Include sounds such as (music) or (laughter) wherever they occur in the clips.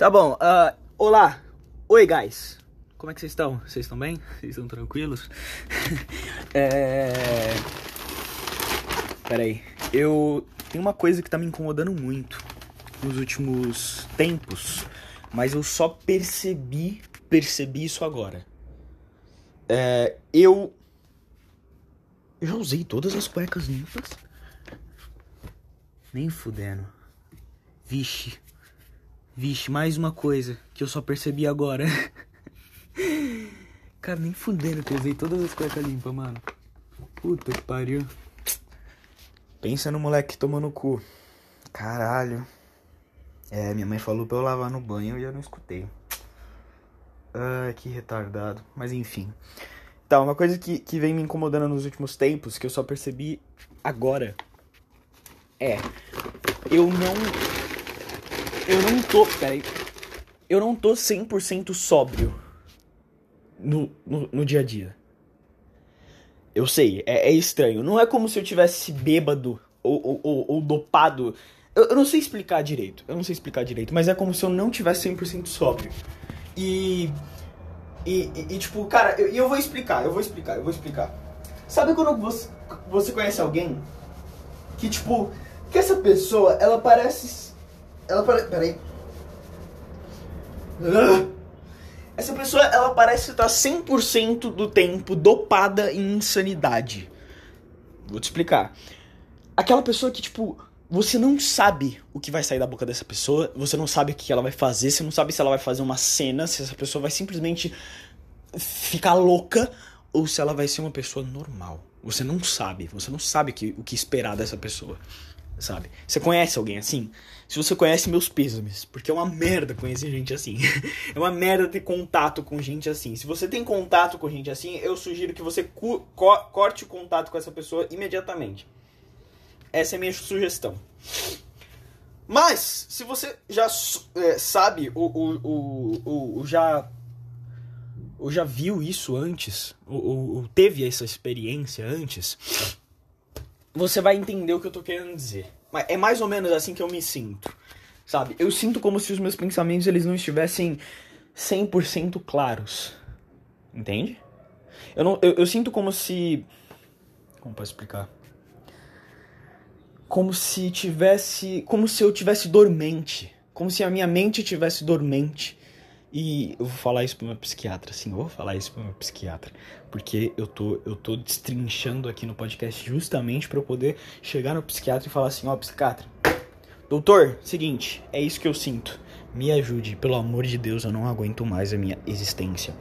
Tá bom, uh, olá, oi guys, como é que vocês estão? Vocês estão bem? Vocês estão tranquilos? (laughs) é... Peraí, eu tenho uma coisa que tá me incomodando muito nos últimos tempos, mas eu só percebi, percebi isso agora. É, eu... eu já usei todas as cuecas limpas. Nem fudendo. Vixe. Vixe, mais uma coisa que eu só percebi agora. (laughs) Cara, nem fudendo que eu usei todas as cuecas limpas, mano. Puta que pariu. Pensa no moleque tomando cu. Caralho. É, minha mãe falou pra eu lavar no banho e eu não escutei. Ah, que retardado. Mas enfim. Tá, uma coisa que, que vem me incomodando nos últimos tempos, que eu só percebi agora, é. Eu não eu não tô. Peraí. Eu não tô 100% sóbrio no, no, no, dia a dia. Eu sei, é, é, estranho. Não é como se eu tivesse bêbado ou, ou, ou, ou dopado. Eu, eu, não sei explicar direito. Eu não sei explicar direito. Mas é como se eu não tivesse 100% sóbrio. E. E, e, tipo, cara, eu, eu vou explicar, eu vou explicar, eu vou explicar. Sabe quando você, você conhece alguém que, tipo, que essa pessoa, ela parece ela parece. Peraí. Essa pessoa, ela parece estar 100% do tempo dopada em insanidade. Vou te explicar. Aquela pessoa que, tipo, você não sabe o que vai sair da boca dessa pessoa, você não sabe o que ela vai fazer, você não sabe se ela vai fazer uma cena, se essa pessoa vai simplesmente ficar louca ou se ela vai ser uma pessoa normal. Você não sabe, você não sabe que, o que esperar dessa pessoa sabe? Você conhece alguém assim? Se você conhece, meus pêsames, porque é uma merda conhecer gente assim. (laughs) é uma merda ter contato com gente assim. Se você tem contato com gente assim, eu sugiro que você co corte o contato com essa pessoa imediatamente. Essa é a minha sugestão. Mas, se você já é, sabe, ou, já ou já viu isso antes, ou, ou teve essa experiência antes, você vai entender o que eu tô querendo dizer. É mais ou menos assim que eu me sinto, sabe? Eu sinto como se os meus pensamentos eles não estivessem 100% claros. Entende? Eu, não, eu, eu sinto como se. Como posso explicar? Como se tivesse. Como se eu tivesse dormente. Como se a minha mente tivesse dormente. E eu vou falar isso pro meu psiquiatra, sim, eu vou falar isso pro meu psiquiatra. Porque eu tô, eu tô destrinchando aqui no podcast justamente para eu poder chegar no psiquiatra e falar assim, ó, oh, psiquiatra, doutor, seguinte, é isso que eu sinto. Me ajude, pelo amor de Deus, eu não aguento mais a minha existência.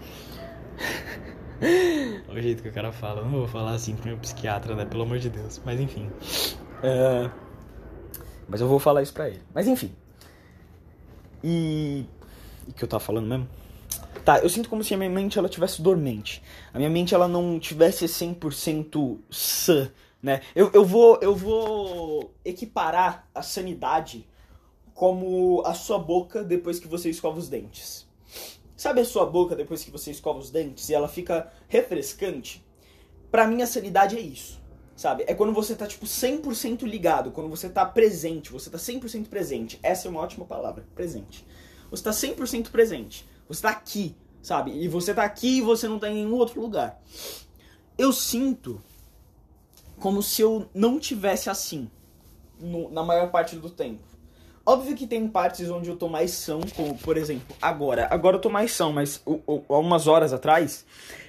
(laughs) o jeito que o cara fala, eu não vou falar assim pro meu psiquiatra, né? Pelo amor de Deus. Mas enfim. Uh, mas eu vou falar isso pra ele. Mas enfim. E que eu tava falando mesmo? Tá, eu sinto como se a minha mente ela tivesse dormente. A minha mente ela não tivesse 100% sã, né? Eu, eu vou eu vou equiparar a sanidade como a sua boca depois que você escova os dentes. Sabe a sua boca depois que você escova os dentes e ela fica refrescante? Pra mim a sanidade é isso. Sabe? É quando você tá tipo 100% ligado, quando você tá presente, você tá 100% presente. Essa é uma ótima palavra, presente. Você tá 100% presente. Você tá aqui, sabe? E você tá aqui e você não tá em nenhum outro lugar. Eu sinto como se eu não tivesse assim no, na maior parte do tempo. Óbvio que tem partes onde eu tô mais são, como por exemplo, agora. Agora eu tô mais são, mas há umas horas atrás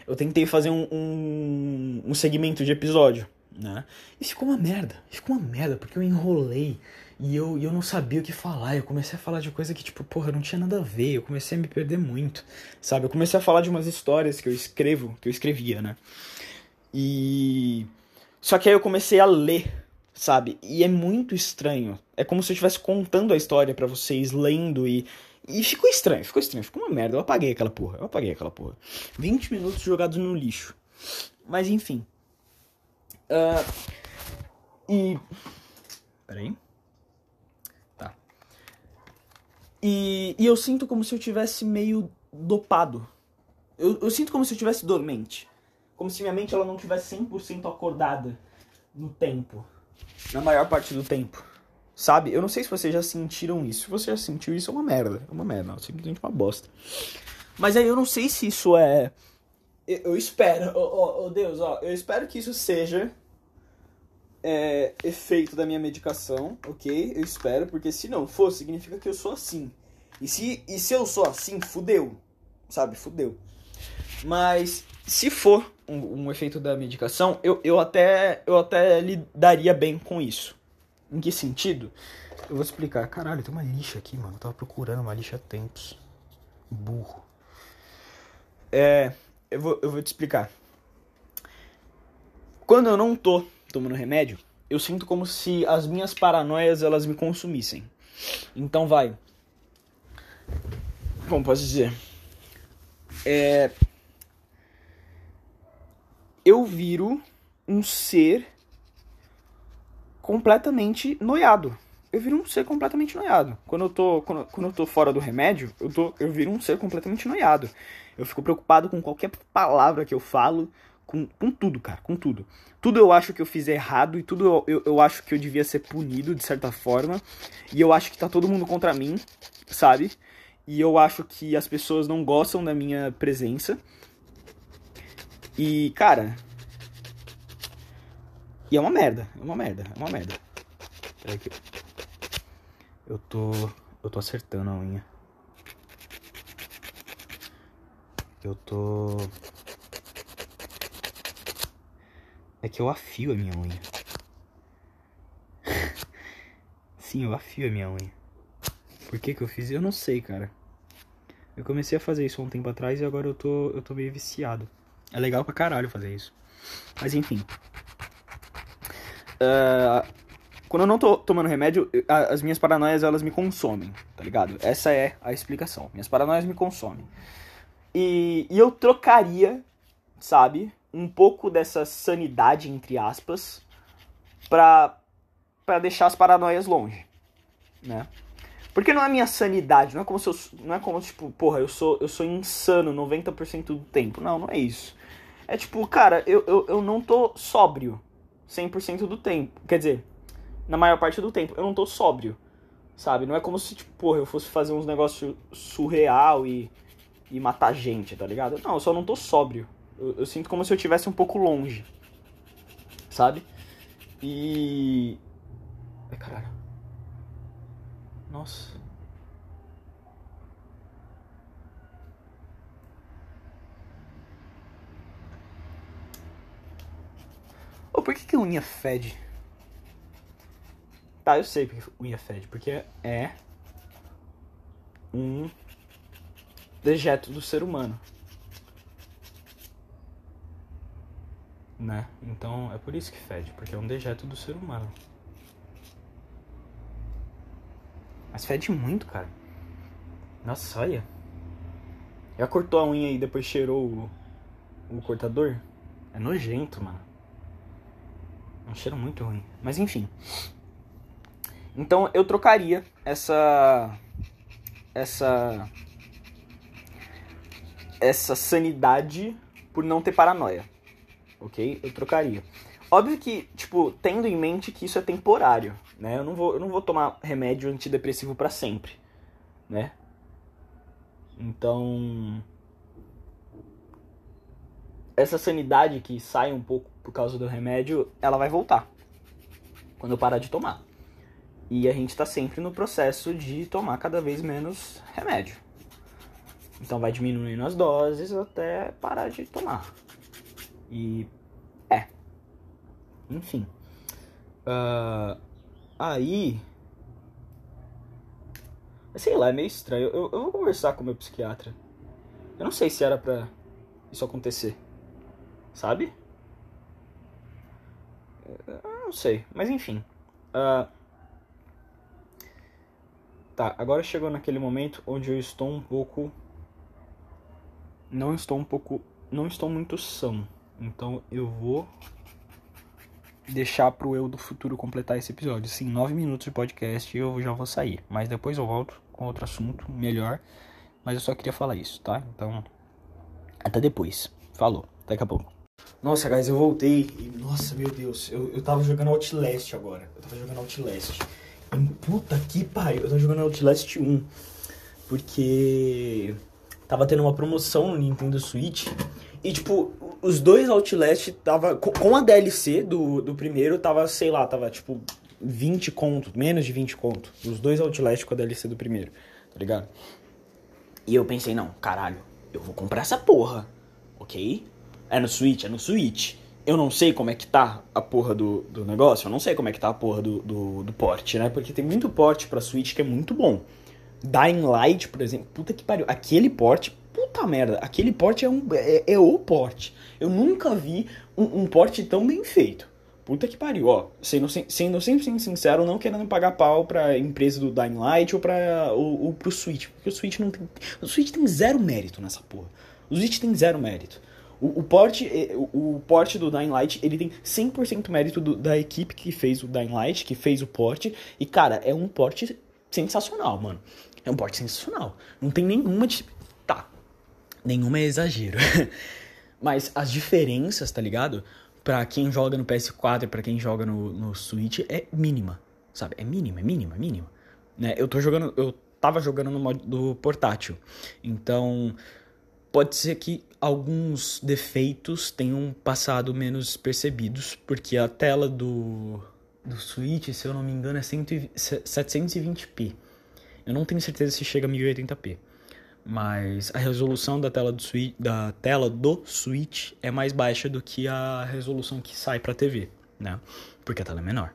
eu tentei fazer um, um, um segmento de episódio, né? E ficou uma merda. Ficou uma merda, porque eu enrolei. E eu, eu não sabia o que falar. Eu comecei a falar de coisa que, tipo, porra, não tinha nada a ver. Eu comecei a me perder muito, sabe? Eu comecei a falar de umas histórias que eu escrevo, que eu escrevia, né? E. Só que aí eu comecei a ler, sabe? E é muito estranho. É como se eu estivesse contando a história para vocês, lendo e. E ficou estranho, ficou estranho, ficou uma merda. Eu apaguei aquela porra, eu apaguei aquela porra. 20 minutos jogados no lixo. Mas enfim. Uh, e. Peraí. E, e eu sinto como se eu tivesse meio dopado. Eu, eu sinto como se eu tivesse dormente. Como se minha mente ela não tivesse 100% acordada no tempo. Na maior parte do tempo. Sabe? Eu não sei se vocês já sentiram isso. Se você já sentiu isso, é uma merda. É uma merda, é simplesmente uma bosta. Mas aí eu não sei se isso é. Eu, espero, oh, oh, Deus, ó, eu espero que isso seja é, efeito da minha medicação, ok? Eu espero, porque se não for, significa que eu sou assim. E se, e se eu sou assim, fudeu. Sabe? Fudeu. Mas se for um, um, efeito da medicação, eu, eu, até, eu até lidaria bem com isso. Em que sentido? Eu vou explicar. Caralho, tem uma lixa aqui, mano. Eu tava procurando uma lixa há tempos. Burro. É. Eu vou, eu vou te explicar. Quando eu não tô tomando remédio, eu sinto como se as minhas paranoias elas me consumissem. Então vai. Como posso dizer? É. Eu viro um ser completamente noiado. Eu viro um ser completamente noiado. Quando eu tô, quando, quando eu tô fora do remédio, eu, tô, eu viro um ser completamente noiado. Eu fico preocupado com qualquer palavra que eu falo, com, com tudo, cara, com tudo. Tudo eu acho que eu fiz errado e tudo eu, eu, acho que eu devia ser punido de certa forma. E eu acho que tá todo mundo contra mim, sabe? E eu acho que as pessoas não gostam da minha presença. E, cara, e é uma merda, é uma merda, é uma merda. Peraí que eu tô. Eu tô acertando a unha. Eu tô. É que eu afio a minha unha. (laughs) Sim, eu afio a minha unha. Por que que eu fiz? Eu não sei, cara. Eu comecei a fazer isso um tempo atrás e agora eu tô, eu tô meio viciado. É legal pra caralho fazer isso. Mas enfim. Uh, quando eu não tô tomando remédio, as minhas paranoias elas me consomem, tá ligado? Essa é a explicação. Minhas paranoias me consomem. E, e eu trocaria, sabe, um pouco dessa sanidade, entre aspas, pra, deixar as paranoias longe, né? Porque não é minha sanidade, não é como se eu, não é como tipo, porra, eu sou eu sou insano 90% do tempo. Não, não é isso. É tipo, cara, eu, eu, eu não tô sóbrio, 100% do tempo. Quer dizer, na maior parte do tempo. Eu não tô sóbrio, sabe? Não é como se, tipo, porra, eu fosse fazer uns negócios surreal e, e matar gente, tá ligado? Não, eu só não tô sóbrio. Eu, eu sinto como se eu estivesse um pouco longe, sabe? E. Ai, caralho. Nossa. Oh, por que, que unha fede? Tá, eu sei porque unha fede. Porque é um dejeto do ser humano. Né? Então é por isso que fede, porque é um dejeto do ser humano. Mas fede muito, cara. Nossa, olha. Já cortou a unha e depois cheirou o, o cortador? É nojento, mano. Um cheiro muito ruim. Mas enfim. Então eu trocaria essa. Essa. Essa sanidade por não ter paranoia. Ok? Eu trocaria. Óbvio que, tipo, tendo em mente que isso é temporário, né? Eu não vou, eu não vou tomar remédio antidepressivo para sempre, né? Então, essa sanidade que sai um pouco por causa do remédio, ela vai voltar quando eu parar de tomar. E a gente está sempre no processo de tomar cada vez menos remédio. Então vai diminuindo as doses até parar de tomar. E é. Enfim. Uh, aí. Sei lá, é meio estranho. Eu, eu vou conversar com o meu psiquiatra. Eu não sei se era pra isso acontecer. Sabe? Eu não sei, mas enfim. Uh... Tá, agora chegou naquele momento onde eu estou um pouco. Não estou um pouco. Não estou muito são. Então eu vou deixar pro eu do futuro completar esse episódio. Sim, nove minutos de podcast e eu já vou sair. Mas depois eu volto com outro assunto melhor. Mas eu só queria falar isso, tá? Então, até depois. Falou, daqui a pouco. Nossa, guys, eu voltei e, nossa, meu Deus, eu, eu tava jogando Outlast agora. Eu tava jogando Outlast. Puta que pariu. Eu tô jogando Outlast 1. Porque tava tendo uma promoção no Nintendo Switch. E, tipo, os dois Outlast tava. Com a DLC do, do primeiro, tava, sei lá, tava tipo 20 conto, menos de 20 conto. Os dois Outlast com a DLC do primeiro, tá ligado? E eu pensei, não, caralho, eu vou comprar essa porra, ok? É no Switch, é no Switch. Eu não sei como é que tá a porra do, do negócio, eu não sei como é que tá a porra do, do, do porte, né? Porque tem muito porte pra Switch que é muito bom. Dying Light, por exemplo, puta que pariu. Aquele porte, puta merda, aquele porte é, um, é, é o porte. Eu nunca vi um, um porte tão bem feito. Puta que pariu, ó. Sendo, sendo sincero, não querendo pagar pau pra empresa do Dying Light ou, pra, ou, ou pro Switch. Porque o Switch não tem. O Switch tem zero mérito nessa porra. O Switch tem zero mérito. O, o, porte, o, o porte do Dying Light, ele tem 100% mérito do, da equipe que fez o Dying Light, que fez o porte. E, cara, é um porte sensacional, mano. É um porte sensacional. Não tem nenhuma. Nenhuma é exagero. (laughs) Mas as diferenças, tá ligado? Pra quem joga no PS4 e pra quem joga no, no Switch é mínima. Sabe? É mínima, é mínima, é mínima. Né? Eu tô jogando. Eu tava jogando no modo do portátil. Então. Pode ser que alguns defeitos tenham passado menos percebidos, porque a tela do, do Switch, se eu não me engano, é 720p. Eu não tenho certeza se chega a 1080p. Mas a resolução da tela do Switch, da tela do Switch é mais baixa do que a resolução que sai para TV, né? Porque a tela é menor.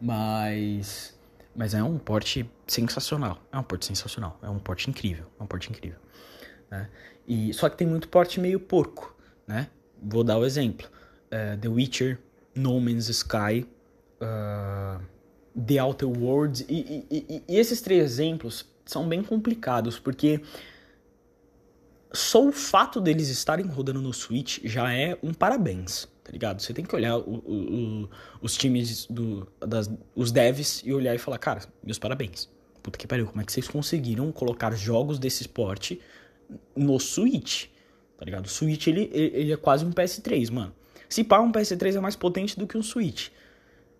Mas mas é um porte sensacional. É um porte sensacional. É um porte incrível. É um porte incrível. Né? E, só que tem muito porte meio porco, né? Vou dar o exemplo. Uh, The Witcher, No Man's Sky, uh, The Outer Worlds. E, e, e, esses três exemplos são bem complicados, porque só o fato deles estarem rodando no Switch já é um parabéns, tá ligado? Você tem que olhar o, o, o, os times, do, das, os devs e olhar e falar, cara, meus parabéns. Puta que pariu, como é que vocês conseguiram colocar jogos desse esporte no Switch? Tá ligado? O Switch, ele, ele é quase um PS3, mano. Se pá, um PS3 é mais potente do que um Switch.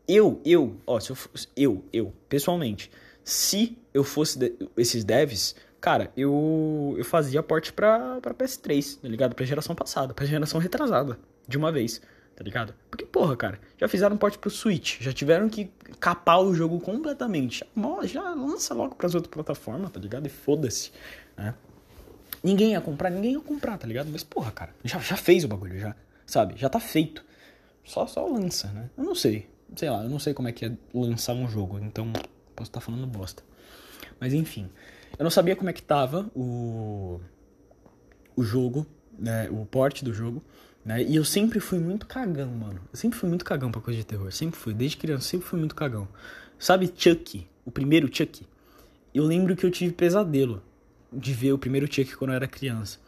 Eu, eu, ó, se eu, eu, eu, pessoalmente, se eu fosse de, esses devs, cara, eu, eu fazia porte pra, pra PS3, tá ligado? Pra geração passada, pra geração retrasada, de uma vez, tá ligado? Porque, porra, cara, já fizeram porte pro Switch, já tiveram que capar o jogo completamente. Já, já lança logo pras outras plataformas, tá ligado? E foda-se, né? Ninguém ia comprar, ninguém ia comprar, tá ligado? Mas, porra, cara, já, já fez o bagulho, já, sabe? Já tá feito. Só, só lança, né? Eu não sei sei lá, eu não sei como é que é lançar um jogo, então posso estar falando bosta. Mas enfim, eu não sabia como é que tava o o jogo, né, o porte do jogo, né? E eu sempre fui muito cagão, mano. Eu sempre fui muito cagão pra coisa de terror, sempre fui, desde criança sempre fui muito cagão. Sabe Chuck, o primeiro Chuck? Eu lembro que eu tive pesadelo de ver o primeiro Chuck quando eu era criança.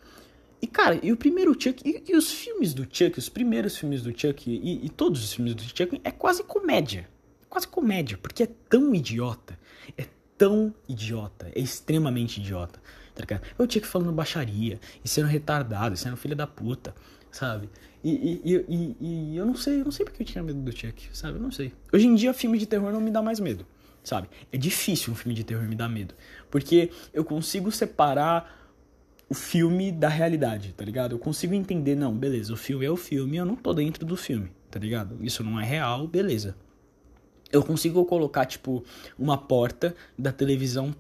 E, cara, e o primeiro Chuck, e, e, os filmes do Chuck, os primeiros filmes do Chuck, e, e, todos os filmes do Chuck, é quase comédia. É quase comédia, porque é tão idiota. É tão idiota. É extremamente idiota. Tá? É o Chuck falando baixaria, e sendo retardado, e sendo filho da puta, sabe? E, e, e, eu não sei, eu não sei porque eu tinha medo do Chuck, sabe? Eu não sei. Hoje em dia, filme de terror não me dá mais medo, sabe? É difícil um filme de terror me dar medo. Porque eu consigo separar o filme da realidade, tá ligado? Eu consigo entender, não, beleza, o filme é o filme, eu não tô dentro do filme, tá ligado? Isso não é real, beleza. Eu consigo colocar, tipo, uma porta da televisão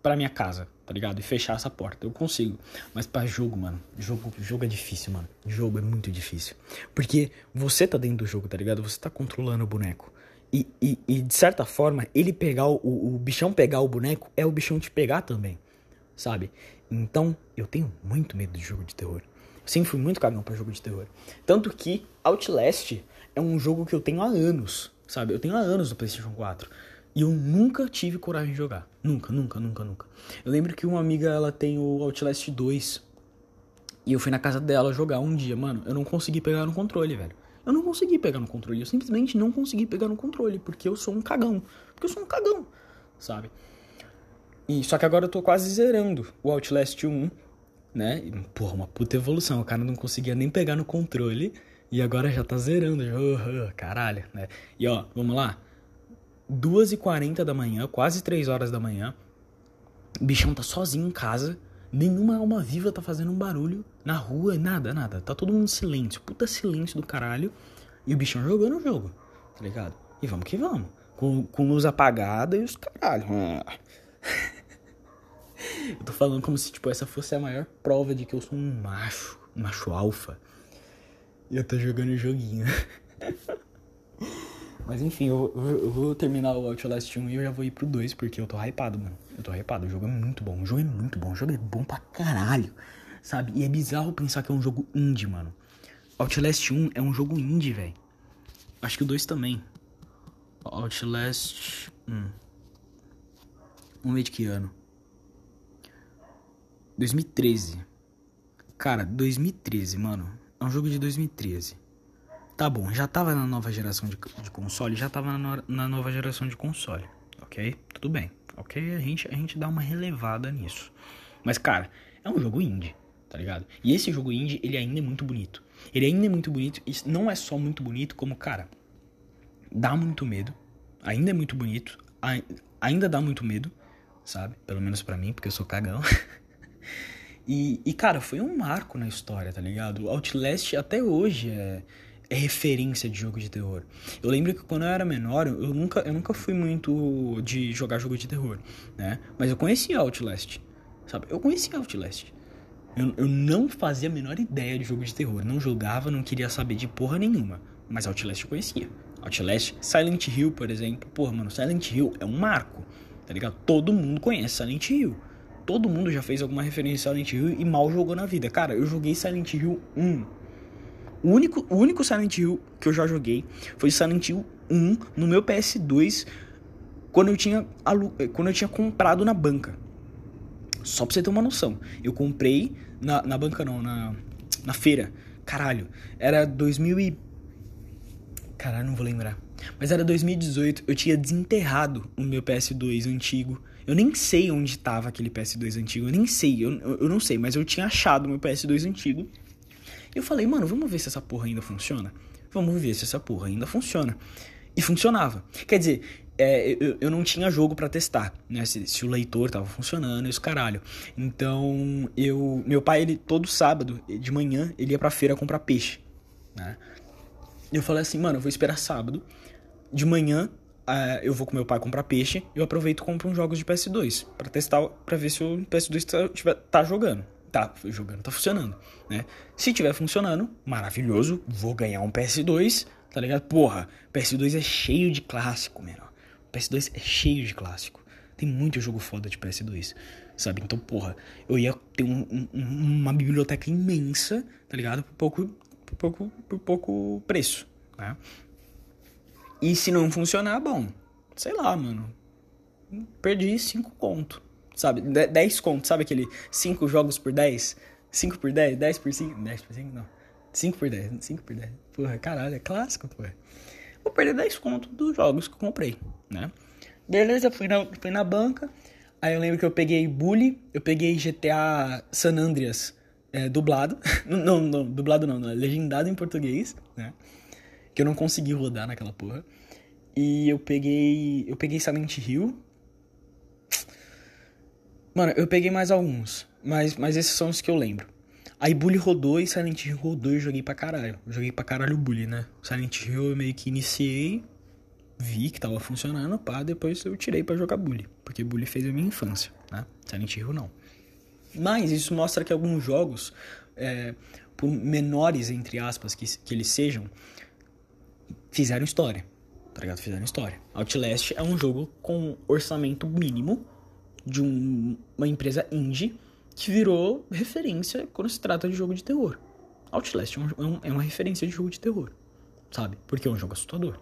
pra minha casa, tá ligado? E fechar essa porta. Eu consigo. Mas para jogo, mano, jogo, jogo é difícil, mano. Jogo é muito difícil. Porque você tá dentro do jogo, tá ligado? Você tá controlando o boneco. E, e, e de certa forma, ele pegar o, o bichão pegar o boneco é o bichão te pegar também, sabe? Então, eu tenho muito medo de jogo de terror. Sempre fui muito cagão para jogo de terror. Tanto que Outlast é um jogo que eu tenho há anos, sabe? Eu tenho há anos no PlayStation 4. E eu nunca tive coragem de jogar. Nunca, nunca, nunca, nunca. Eu lembro que uma amiga, ela tem o Outlast 2. E eu fui na casa dela jogar um dia. Mano, eu não consegui pegar no controle, velho. Eu não consegui pegar no controle. Eu simplesmente não consegui pegar no controle. Porque eu sou um cagão. Porque eu sou um cagão, sabe? E, só que agora eu tô quase zerando o Outlast 1, né? Porra, uma puta evolução. O cara não conseguia nem pegar no controle e agora já tá zerando. Uh, caralho, né? E ó, vamos lá. 2h40 da manhã, quase 3 horas da manhã. O bichão tá sozinho em casa. Nenhuma alma viva tá fazendo um barulho na rua, nada, nada. Tá todo mundo em silêncio, puta silêncio do caralho. E o bichão jogando o jogo, tá ligado? E vamos que vamos. Com, com luz apagada e os caralho. (laughs) eu tô falando como se, tipo, essa fosse a maior prova de que eu sou um macho, um macho alfa. Eu tô jogando joguinho. (laughs) Mas enfim, eu, eu, vou terminar o Outlast 1 e eu já vou ir pro 2, porque eu tô hypado, mano. Eu tô hypado. O jogo é muito bom. O jogo é muito bom. O jogo é bom pra caralho. Sabe? E é bizarro pensar que é um jogo indie, mano. Outlast 1 é um jogo indie, velho. Acho que o 2 também. Outlast 1. Vamos ver de que ano. 2013. Cara, 2013, mano. É um jogo de 2013. Tá bom, já tava na nova geração de, de console, já tava na, na, nova geração de console, ok? Tudo bem, ok? A gente, a gente dá uma relevada nisso. Mas, cara, é um jogo indie, tá ligado? E esse jogo indie, ele ainda é muito bonito. Ele ainda é muito bonito, e não é só muito bonito, como, cara, dá muito medo. Ainda é muito bonito, ainda dá muito medo, sabe? Pelo menos para mim, porque eu sou cagão. (laughs) e, e, cara, foi um marco na história, tá ligado? Outlast até hoje é é referência de jogo de terror. Eu lembro que quando eu era menor, eu nunca, eu nunca fui muito de jogar jogo de terror, né? Mas eu conhecia Outlast, sabe? Eu conhecia Outlast. Eu, eu não fazia a menor ideia de jogo de terror. Não jogava, não queria saber de porra nenhuma. Mas Outlast eu conhecia. Outlast, Silent Hill, por exemplo. Porra, mano, Silent Hill é um marco, tá ligado? Todo mundo conhece Silent Hill. Todo mundo já fez alguma referência a Silent Hill e mal jogou na vida. Cara, eu joguei Silent Hill 1 o único, o único Silent Hill que eu já joguei foi Silent Hill 1 no meu PS2 quando eu tinha, quando eu tinha comprado na banca. Só pra você ter uma noção. Eu comprei na, na banca não, na, na feira. Caralho, era 2000 e... Caralho, não vou lembrar. Mas era 2018, eu tinha desenterrado o meu PS2 antigo. Eu nem sei onde tava aquele PS2 antigo, eu nem sei, eu, eu não sei, mas eu tinha achado meu PS2 antigo eu falei, mano, vamos ver se essa porra ainda funciona. Vamos ver se essa porra ainda funciona. E funcionava. Quer dizer, é, eu, eu, não tinha jogo para testar, né? Se, se, o leitor tava funcionando, esse caralho. Então, eu, meu pai, ele todo sábado de manhã, ele ia pra feira comprar peixe, né? Eu falei assim, mano, eu vou esperar sábado. De manhã, uh, eu vou com meu pai comprar peixe. Eu aproveito e compro uns jogos de PS2 para testar, para ver se o PS2 tá, tiver, tá jogando tá jogando, tá funcionando, né? Se tiver funcionando, maravilhoso, vou ganhar um PS2, tá ligado? Porra, PS2 é cheio de clássico, mano. PS2 é cheio de clássico. Tem muito jogo foda de PS2, sabe? Então, porra, eu ia ter um, um, uma biblioteca imensa, tá ligado? Por pouco, por pouco, por pouco preço, né? E se não funcionar, bom, sei lá, mano. Perdi 5 conto sabe? 10 contos, sabe aquele 5 jogos por 10? 5 por 10? 10 por 5? 10 por 5? Não. 5 por 10, 5 por 10. Porra, caralho, é clássico, porra. Vou perder 10 contos dos jogos que eu comprei, né? Beleza, fui na, fui na banca. Aí eu lembro que eu peguei Bully, eu peguei GTA San Andreas é, dublado. (laughs) não, não, dublado não, não, legendado em português, né? Que eu não consegui rodar naquela porra. E eu peguei. Eu peguei Silent Hill, Mano, eu peguei mais alguns, mas, mas esses são os que eu lembro. Aí Bully rodou e Silent Hill rodou e joguei pra caralho. Joguei pra caralho o Bully, né? Silent Hill eu meio que iniciei, vi que tava funcionando, pá, depois eu tirei para jogar Bully. Porque Bully fez a minha infância, né? Silent Hill não. Mas isso mostra que alguns jogos, é, por menores, entre aspas, que, que eles sejam, fizeram história. Tá ligado? Fizeram história. Outlast é um jogo com orçamento mínimo de um, uma empresa indie que virou referência quando se trata de jogo de terror. Outlast é, um, é uma referência de jogo de terror, sabe? Porque é um jogo assustador,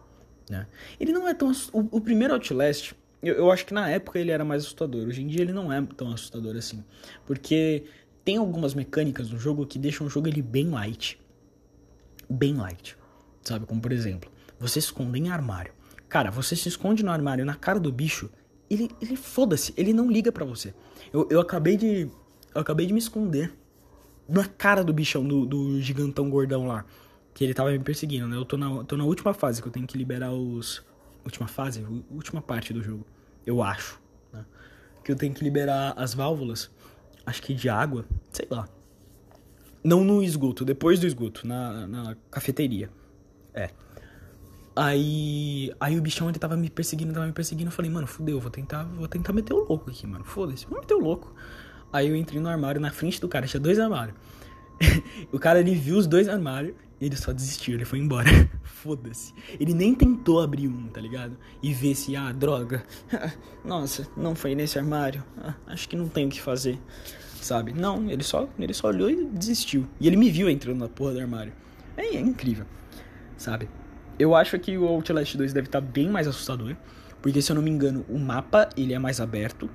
né? Ele não é tão... O, o primeiro Outlast, eu, eu acho que na época ele era mais assustador. Hoje em dia ele não é tão assustador assim. Porque tem algumas mecânicas no jogo que deixam o jogo ele bem light. Bem light. Sabe? Como por exemplo, você se esconde em armário. Cara, você se esconde no armário na cara do bicho ele, ele foda-se, ele não liga para você. Eu, eu acabei de. Eu acabei de me esconder na cara do bichão, do, do gigantão gordão lá. Que ele tava me perseguindo, né? Eu tô na, tô na última fase que eu tenho que liberar os. última fase, última parte do jogo, eu acho, né? Que eu tenho que liberar as válvulas, acho que de água, sei lá. Não no esgoto, depois do esgoto, na, na cafeteria. É. Aí, aí o bichão ele tava me perseguindo, tava me perseguindo. Eu falei, mano, fudeu, vou tentar, vou tentar meter o louco aqui, mano. Foda-se, vou meter o louco. Aí eu entrei no armário na frente do cara, tinha dois armários. (laughs) o cara ele viu os dois armários e ele só desistiu, ele foi embora. (laughs) Foda-se. Ele nem tentou abrir um, tá ligado? E ver se, ah, droga. (laughs) Nossa, não foi nesse armário. Ah, acho que não tem o que fazer. Sabe? Não, ele só, ele só olhou e desistiu. E ele me viu entrando na porra do armário. É, é incrível. Sabe? Eu acho que o Outlast 2 deve estar tá bem mais assustador, porque se eu não me engano, o mapa ele é mais aberto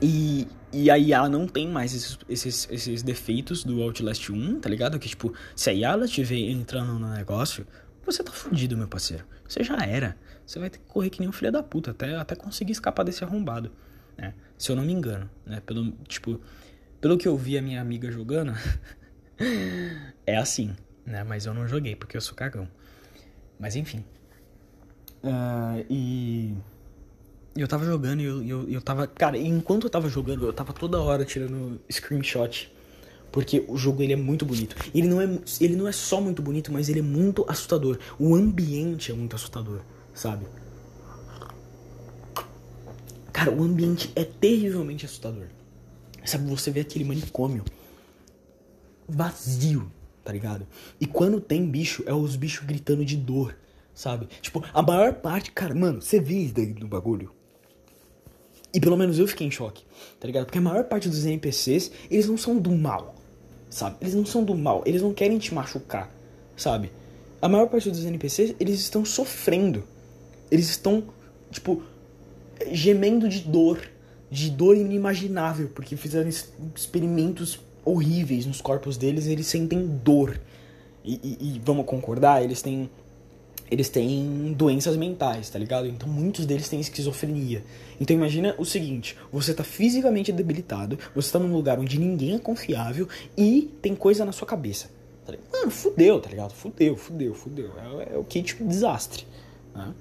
e, e a IA não tem mais esses, esses, esses defeitos do Outlast 1, tá ligado? Que tipo, se a IA ela entrando no negócio, você tá fudido, meu parceiro. Você já era. Você vai ter que correr que nem um filho da puta até, até conseguir escapar desse arrombado, né? Se eu não me engano, né? Pelo, tipo, pelo que eu vi a minha amiga jogando, (laughs) é assim, né? Mas eu não joguei porque eu sou cagão. Mas enfim. Uh, e. Eu tava jogando e eu, eu, eu tava. Cara, enquanto eu tava jogando, eu tava toda hora tirando screenshot. Porque o jogo ele é muito bonito. Ele não é, ele não é só muito bonito, mas ele é muito assustador. O ambiente é muito assustador, sabe? Cara, o ambiente é terrivelmente assustador. Sabe, você vê aquele manicômio vazio, tá ligado? E quando tem bicho, é os bichos gritando de dor, sabe? Tipo, a maior parte, cara, mano, você vê isso daí no bagulho. E pelo menos eu fiquei em choque, tá ligado? Porque a maior parte dos NPCs, eles não são do mal, sabe? Eles não são do mal, eles não querem te machucar, sabe? A maior parte dos NPCs, eles estão sofrendo. Eles estão, tipo, gemendo de dor, de dor inimaginável, porque fizeram experimentos horríveis nos corpos deles, eles sentem dor. E, e, e, vamos concordar, eles têm eles têm doenças mentais, tá ligado? Então muitos deles têm esquizofrenia. Então imagina o seguinte, você tá fisicamente debilitado, você tá num lugar onde ninguém é confiável e tem coisa na sua cabeça. Tá Mano, fudeu, tá ligado? Fudeu, fudeu, fudeu. É, é o kit tipo desastre. Né?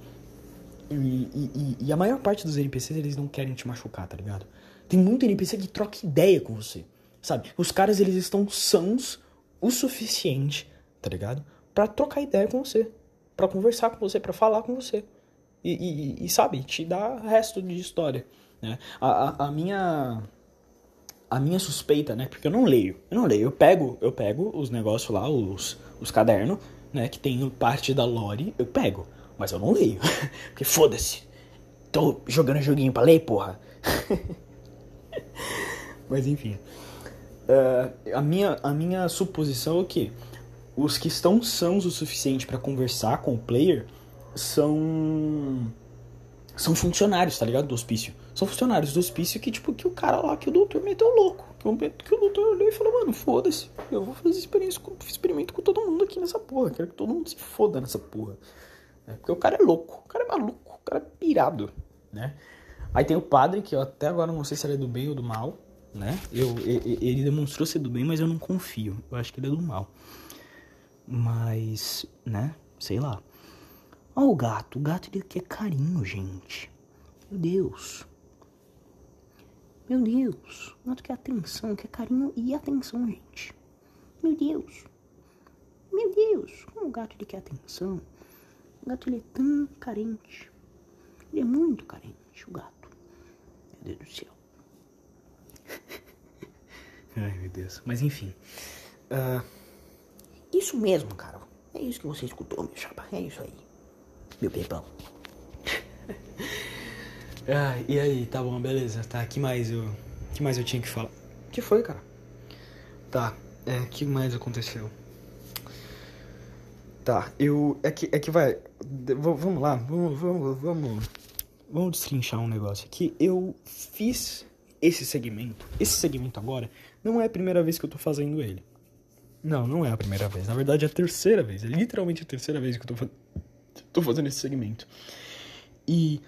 E, e, a maior parte dos NPCs, eles não querem te machucar, tá ligado? Tem muito NPC que troca ideia com você. Sabe? Os caras, eles estão sãos o suficiente, tá ligado? Pra trocar ideia com você. para conversar com você, para falar com você. E, e, e, sabe, te dá resto de história. Né? A, a, a, minha. A minha suspeita, né? Porque eu não leio. Eu não leio. Eu pego, eu pego os negócios lá, os, os cadernos, né? Que tem parte da lore, eu pego. Mas eu não leio. (laughs) Porque foda-se. Tô jogando joguinho pra ler, porra. (laughs) mas enfim. Uh, a, minha, a minha suposição é que os que estão sãos o suficiente para conversar com o player são são funcionários, tá ligado? Do hospício. São funcionários do hospício que, tipo, que o cara lá, que o doutor meteu louco. Que o, que o doutor olhou e falou, mano, foda-se. Eu vou fazer experiência com, experimento com todo mundo aqui nessa porra. Quero que todo mundo se foda nessa porra. É, porque o cara é louco, o cara é maluco, o cara é pirado, né? Aí tem o padre, que eu até agora não sei se ele é do bem ou do mal né? Eu, ele demonstrou ser do bem, mas eu não confio. Eu acho que ele é do mal. Mas, né? Sei lá. Olha o gato. O gato ele quer carinho, gente. Meu Deus. Meu Deus. O gato quer atenção, quer carinho e atenção, gente. Meu Deus. Meu Deus. Como o gato ele quer atenção? O gato ele é tão carente. Ele é muito carente, o gato. Meu Deus do céu. (laughs) Ai, meu Deus. Mas enfim. Uh, isso mesmo, cara. É isso que você escutou, meu chapa. É isso aí. Meu pepão. (laughs) ah, e aí, tá bom, beleza. Tá, que mais eu. que mais eu tinha que falar? que foi, cara? Tá, é, que mais aconteceu? Tá, eu. É que, é que vai. Vamos lá, vamos, vamos, vamos. Vamos destrinchar um negócio aqui. Eu fiz esse segmento, esse segmento agora, não é a primeira vez que eu tô fazendo ele. Não, não é a primeira vez. Na verdade, é a terceira vez. É literalmente a terceira vez que eu tô, tô fazendo esse segmento. E,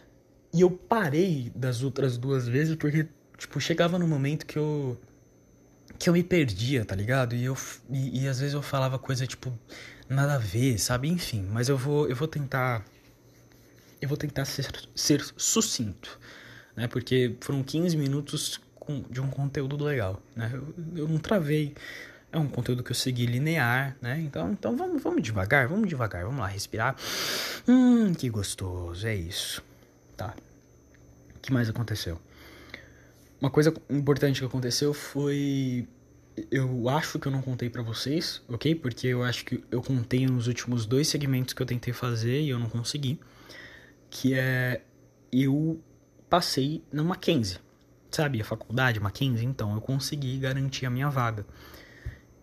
e eu parei das outras duas vezes porque, tipo, chegava no momento que eu. que eu me perdia, tá ligado? E, eu, e, e às vezes eu falava coisa, tipo, nada a ver, sabe? Enfim, mas eu vou, eu vou tentar. eu vou tentar ser, ser sucinto, né? Porque foram 15 minutos de um conteúdo legal, né? Eu, eu não travei. É um conteúdo que eu segui linear, né? Então, então vamos, vamos devagar, vamos devagar, vamos lá, respirar. Hum, que gostoso, é isso. Tá. O que mais aconteceu? Uma coisa importante que aconteceu foi eu acho que eu não contei para vocês, ok? Porque eu acho que eu contei nos últimos dois segmentos que eu tentei fazer e eu não consegui. Que é. Eu passei na Mackenzie, sabe? A faculdade Mackenzie, então eu consegui garantir a minha vaga.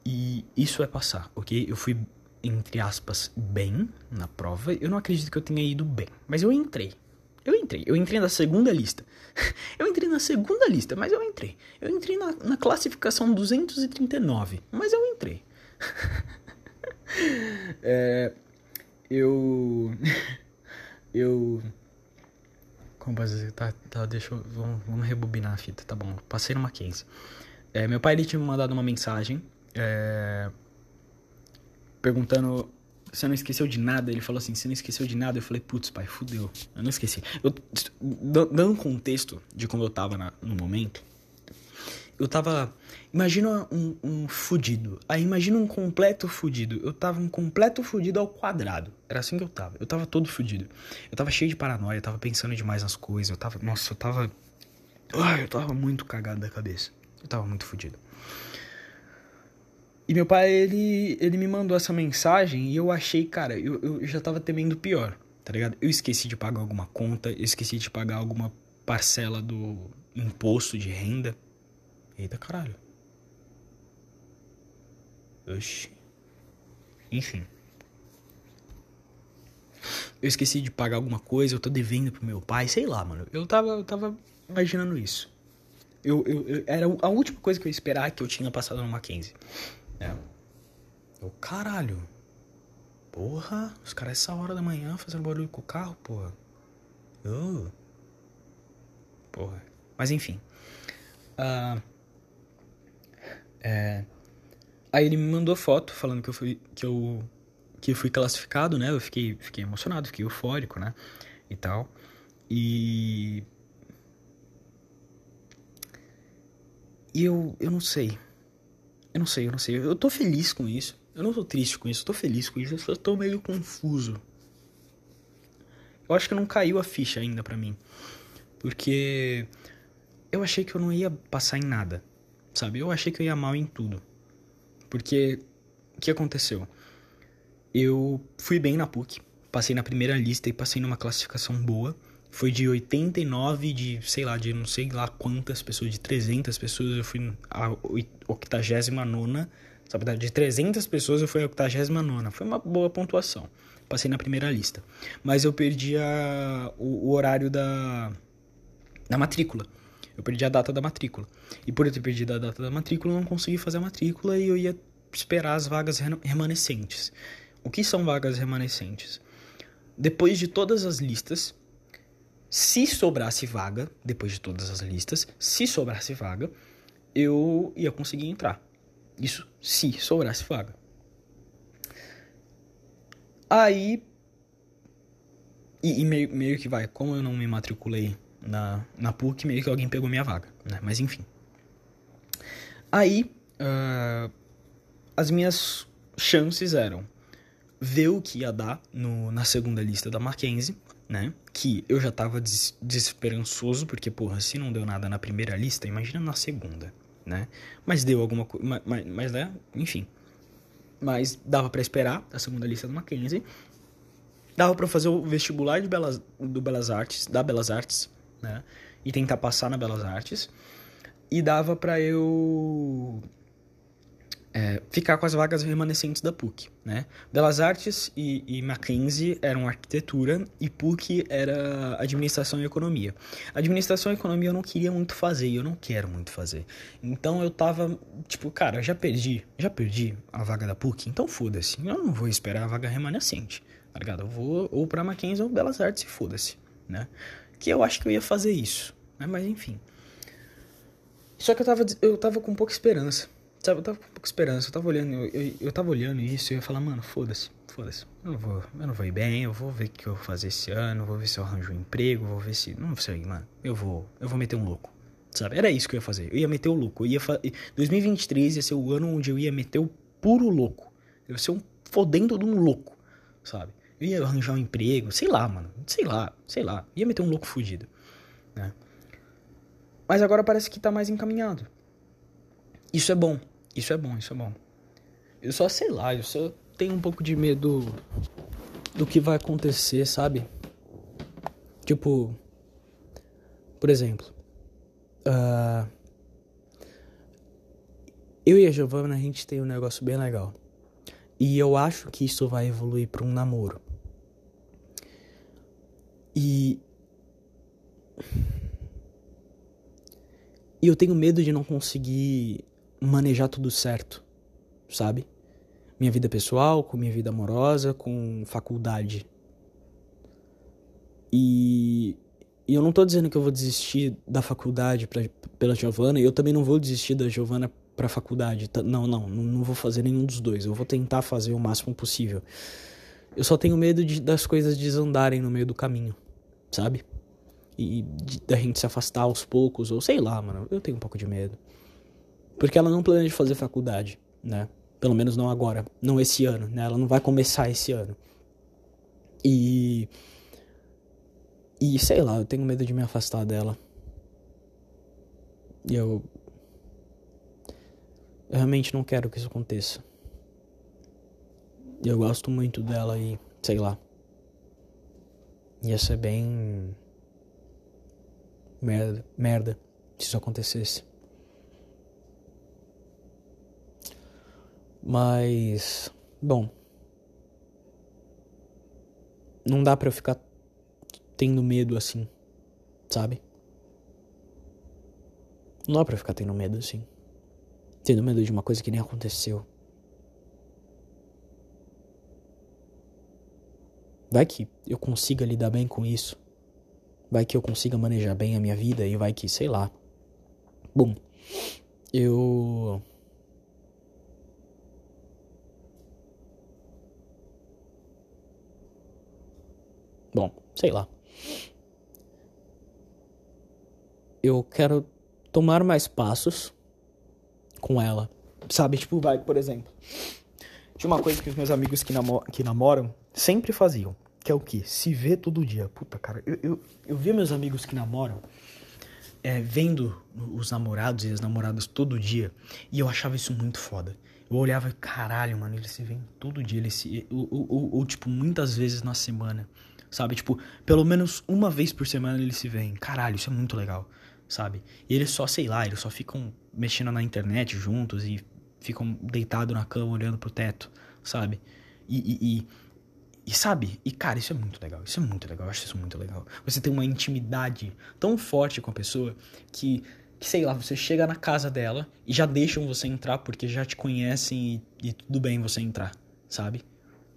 E isso é passar, ok? Eu fui, entre aspas, bem na prova. Eu não acredito que eu tenha ido bem, mas eu entrei. Eu entrei, eu entrei na segunda lista. (laughs) eu entrei na segunda lista, mas eu entrei. Eu entrei na, na classificação 239, mas eu entrei. (laughs) é, eu. (laughs) eu. Como posso dizer? Tá, tá, deixa eu. Vamos, vamos rebobinar a fita, tá bom. Passei numa case. É, meu pai ele tinha me mandado uma mensagem. É, perguntando você não esqueceu de nada? Ele falou assim, você não esqueceu de nada? Eu falei, putz, pai, fudeu. Eu não esqueci. Eu, dando um contexto de como eu tava na, no momento, eu tava. Imagina um, um fudido. Aí imagina um completo fudido. Eu tava um completo fudido ao quadrado. Era assim que eu tava. Eu tava todo fudido. Eu tava cheio de paranoia, eu tava pensando demais nas coisas. Eu tava. Nossa, eu tava. Ai, eu tava muito cagado da cabeça. Eu tava muito fudido. E meu pai, ele, ele me mandou essa mensagem e eu achei, cara, eu, eu já tava temendo pior, tá ligado? Eu esqueci de pagar alguma conta, eu esqueci de pagar alguma parcela do imposto de renda. Eita caralho. Oxi. Enfim. Eu esqueci de pagar alguma coisa, eu tô devendo pro meu pai, sei lá, mano. Eu tava, eu tava imaginando isso. Eu, eu, eu, era a última coisa que eu ia esperar que eu tinha passado no Mackenzie. É. Eu, caralho. Porra, os caras essa hora da manhã fazendo barulho com o carro, porra. Oh. Porra. Mas enfim. Uh, é, aí ele me mandou foto falando que eu fui. que eu. que eu fui classificado, né? Eu fiquei, fiquei emocionado, fiquei eufórico, né? E tal. E. E eu, eu não sei. Eu não sei, eu não sei. Eu tô feliz com isso. Eu não tô triste com isso, eu tô feliz com isso. Eu só tô meio confuso. Eu acho que não caiu a ficha ainda pra mim. Porque eu achei que eu não ia passar em nada. Sabe? Eu achei que eu ia mal em tudo. Porque o que aconteceu? Eu fui bem na PUC, passei na primeira lista e passei numa classificação boa. Foi de 89, de sei lá, de não sei lá quantas pessoas, de 300 pessoas, eu fui a 89. Sabe, de 300 pessoas eu fui a 89. Foi uma boa pontuação. Passei na primeira lista. Mas eu perdi a, o, o horário da, da matrícula. Eu perdi a data da matrícula. E por eu ter perdido a data da matrícula, eu não consegui fazer a matrícula e eu ia esperar as vagas remanescentes. O que são vagas remanescentes? Depois de todas as listas, se sobrasse vaga, depois de todas as listas, se sobrasse vaga, eu ia conseguir entrar. Isso se sobrasse vaga. Aí. E, e meio, meio que vai, como eu não me matriculei na, na PUC, meio que alguém pegou minha vaga, né? Mas enfim. Aí. Uh, as minhas chances eram ver o que ia dar no, na segunda lista da Mackenzie né? Que eu já tava des desesperançoso, porque, porra, se não deu nada na primeira lista, imagina na segunda, né? Mas deu alguma coisa, mas, mas, né? Enfim. Mas dava para esperar a segunda lista do Mackenzie. Dava para fazer o vestibular de Belas, do Belas Artes, da Belas Artes, né? E tentar passar na Belas Artes. E dava para eu é, ficar com as vagas remanescentes da PUC, né? Belas Artes e, e, Mackenzie eram arquitetura e PUC era administração e economia. Administração e economia eu não queria muito fazer e eu não quero muito fazer. Então eu tava, tipo, cara, já perdi, já perdi a vaga da PUC, então foda-se. Eu não vou esperar a vaga remanescente, tá ligado? Eu vou ou pra Mackenzie ou Belas Artes e foda-se, né? Que eu acho que eu ia fazer isso, né? Mas enfim. Só que eu tava, eu tava com pouca esperança Sabe, eu tava com pouca esperança. Eu tava olhando, eu, eu, eu tava olhando isso e eu ia falar, mano, foda-se, foda-se. Eu não vou, eu não vou ir bem, eu vou ver o que eu vou fazer esse ano, vou ver se eu arranjo um emprego, vou ver se. Não sei, mano. Eu vou. Eu vou meter um louco. Sabe? Era isso que eu ia fazer. Eu ia meter o louco. Eu ia fa... 2023 ia ser o ano onde eu ia meter o puro louco. Eu ia ser um fodendo de um louco, sabe? Eu ia arranjar um emprego, sei lá, mano. Sei lá, sei lá. Ia meter um louco fudido, né? Mas agora parece que tá mais encaminhado. Isso é bom. Isso é bom, isso é bom. Eu só sei lá, eu só tenho um pouco de medo do que vai acontecer, sabe? Tipo, por exemplo, uh, eu e a Giovanna a gente tem um negócio bem legal. E eu acho que isso vai evoluir para um namoro. E e eu tenho medo de não conseguir manejar tudo certo, sabe? Minha vida pessoal, com minha vida amorosa, com faculdade. E, e eu não tô dizendo que eu vou desistir da faculdade pra, pela Giovana, e eu também não vou desistir da Giovana pra faculdade. Não, não, não vou fazer nenhum dos dois. Eu vou tentar fazer o máximo possível. Eu só tenho medo de, das coisas desandarem no meio do caminho, sabe? E da gente se afastar aos poucos, ou sei lá, mano. Eu tenho um pouco de medo. Porque ela não planeja fazer faculdade, né? Pelo menos não agora, não esse ano, né? Ela não vai começar esse ano. E e sei lá, eu tenho medo de me afastar dela. E eu eu realmente não quero que isso aconteça. Eu gosto muito dela e sei lá. Ia ser bem merda, merda se isso acontecesse. Mas, bom, não dá para eu ficar tendo medo assim, sabe? Não dá pra ficar tendo medo assim. Tendo medo de uma coisa que nem aconteceu. Vai que eu consiga lidar bem com isso. Vai que eu consiga manejar bem a minha vida e vai que, sei lá. Bom, eu Bom, sei lá. Eu quero tomar mais passos com ela. Sabe, tipo, vai, por exemplo. Tinha uma coisa que os meus amigos que, que namoram sempre faziam. Que é o quê? Se vê todo dia. Puta, cara, eu, eu, eu via meus amigos que namoram é, vendo os namorados e as namoradas todo dia. E eu achava isso muito foda. Eu olhava e, caralho, mano, eles se veem todo dia. Eles se. Ou, ou, ou, ou, tipo, muitas vezes na semana sabe? Tipo, pelo menos uma vez por semana eles se veem. Caralho, isso é muito legal, sabe? E eles só, sei lá, eles só ficam mexendo na internet juntos e ficam deitados na cama olhando pro teto, sabe? E, e, e, e, sabe? E cara, isso é muito legal. Isso é muito legal. Eu acho isso muito legal. Você tem uma intimidade tão forte com a pessoa que, que sei lá, você chega na casa dela e já deixam você entrar porque já te conhecem e, e tudo bem você entrar, sabe?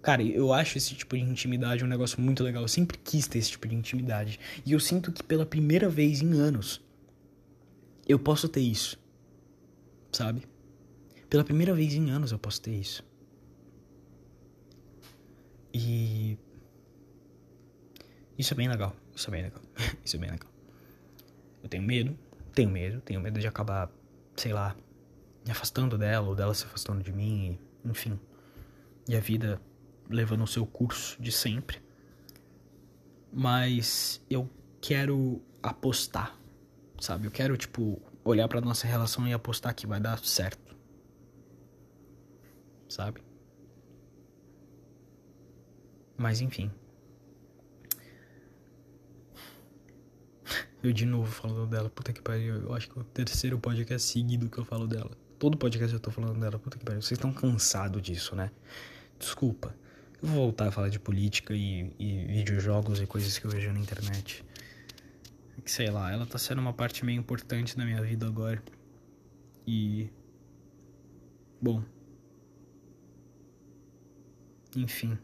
Cara, eu acho esse tipo de intimidade um negócio muito legal. Eu sempre quis ter esse tipo de intimidade. E eu sinto que pela primeira vez em anos eu posso ter isso. Sabe? Pela primeira vez em anos eu posso ter isso. E. Isso é bem legal. Isso é bem legal. (laughs) isso é bem legal. Eu tenho medo. Tenho medo. Tenho medo de acabar, sei lá, me afastando dela ou dela se afastando de mim. enfim. E a vida levando o seu curso de sempre. Mas eu quero apostar, sabe? Eu quero, tipo, olhar pra nossa relação e apostar que vai dar certo. Sabe? Mas enfim. Eu de novo falando dela, puta que pariu. Eu acho que é o terceiro podcast seguido que eu falo dela. Todo podcast eu tô falando dela, puta que pariu. Vocês estão cansados disso, né? Desculpa. Eu vou voltar a falar de política e, e videojogos e coisas que eu vejo na internet. Que sei lá, ela tá sendo uma parte meio importante da minha vida agora. E. Bom. Enfim.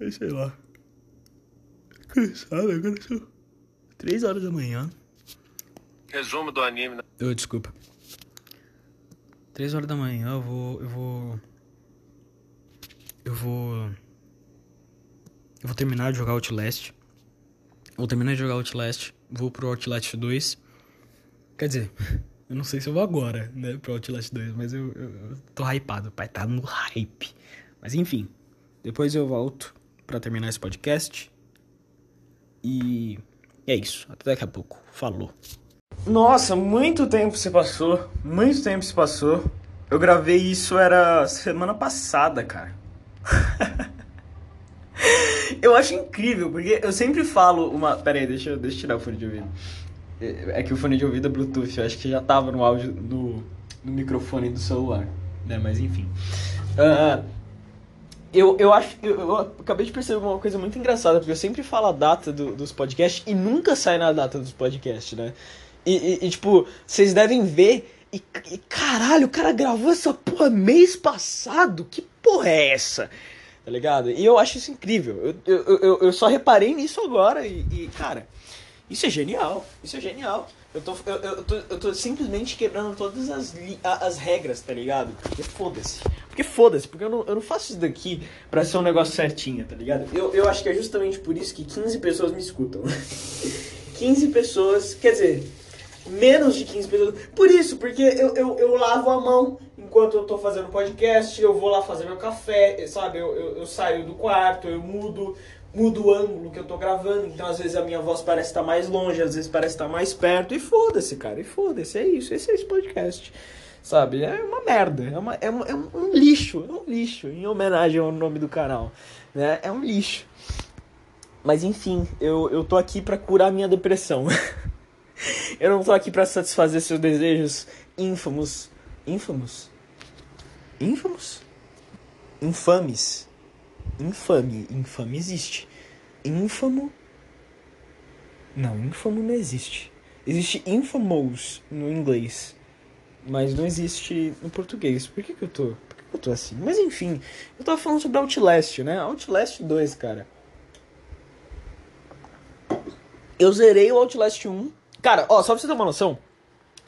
É, sei lá. cansado, agora são 3 horas da manhã. Resumo do anime. né? Oh, desculpa. 3 horas da manhã eu vou. Eu vou. Eu vou. Eu vou terminar de jogar Outlast. Vou terminar de jogar Outlast. Vou pro Outlast 2. Quer dizer, (laughs) eu não sei se eu vou agora, né, pro Outlast 2, mas eu, eu, eu tô hypado. Pai, tá no hype. Mas enfim, depois eu volto pra terminar esse podcast. E é isso. Até daqui a pouco. Falou. Nossa, muito tempo se passou. Muito tempo se passou. Eu gravei isso era semana passada, cara. (laughs) eu acho incrível, porque eu sempre falo uma. Pera aí, deixa, eu- deixa eu tirar o fone de ouvido. É é que o fone de ouvido é Bluetooth, eu acho que já tava no áudio no, no microfone do celular, né? Mas enfim. Ah, eu, eu acho. Eu, eu acabei de perceber uma coisa muito engraçada, porque eu sempre falo a data do- dos podcasts e nunca sai na data dos podcasts, né? E, e- e, tipo, vocês devem ver. E, e, caralho, o cara gravou essa porra mês passado? Que porra é essa? Tá ligado? E eu acho isso incrível. Eu, eu, eu, eu só reparei nisso agora e, e, cara, isso é genial. Isso é genial. Eu tô, eu, eu, tô, eu tô simplesmente quebrando todas as, as regras, tá ligado? Porque foda-se. Porque foda-se, porque eu não, eu não faço isso daqui pra ser um negócio certinho, tá ligado? Eu, eu acho que é justamente por isso que 15 pessoas me escutam. (laughs) 15 pessoas, quer dizer, menos de 15 pessoas. Por isso, porque eu, eu, eu lavo a mão enquanto eu tô fazendo podcast, eu vou lá fazer meu café, sabe? Eu, eu, eu saio do quarto, eu mudo, mudo o ângulo que eu tô gravando, então às vezes a minha voz parece estar mais longe, às vezes parece estar mais perto, e foda-se, cara, e foda-se, é isso, esse é esse podcast. Sabe? É uma merda, é, uma, é, uma- é um lixo, é um lixo, em homenagem ao nome do canal. Né? É um lixo. Mas enfim, eu, eu tô aqui pra curar minha depressão. (laughs) eu não tô aqui pra satisfazer seus desejos ínfamos. Ínfamos? Ínfamos? Infames. Infame. Infame existe. Ínfamo. Não, ínfamo não existe. Existe infamous no inglês. Mas não existe no português. Por que, que eu tô. Por que, que eu tô assim? Mas enfim, eu tava falando sobre Outlast, né? Outlast 2, cara. Eu zerei o Outlast 1. Cara, ó, só pra você ter uma noção.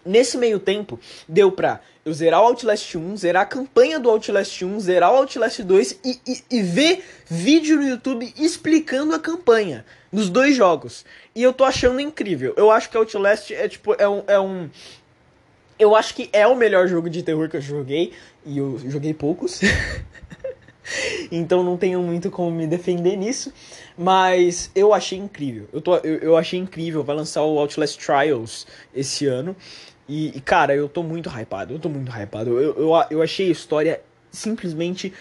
Nesse meio tempo, deu pra eu zerar o Outlast 1, zerar a campanha do Outlast 1, zerar o Outlast 2 e, e, e ver vídeo no YouTube explicando a campanha dos dois jogos. E eu tô achando incrível. Eu acho que Outlast é tipo, é um. É um eu acho que é o melhor jogo de terror que eu joguei. E eu joguei poucos. (laughs) então não tenho muito como me defender nisso. Mas eu achei incrível. Eu, tô, eu, eu achei incrível. Vai lançar o Outlast Trials esse ano. E, e, cara, eu tô muito hypado. Eu tô muito hypado. Eu, eu, eu achei a história simplesmente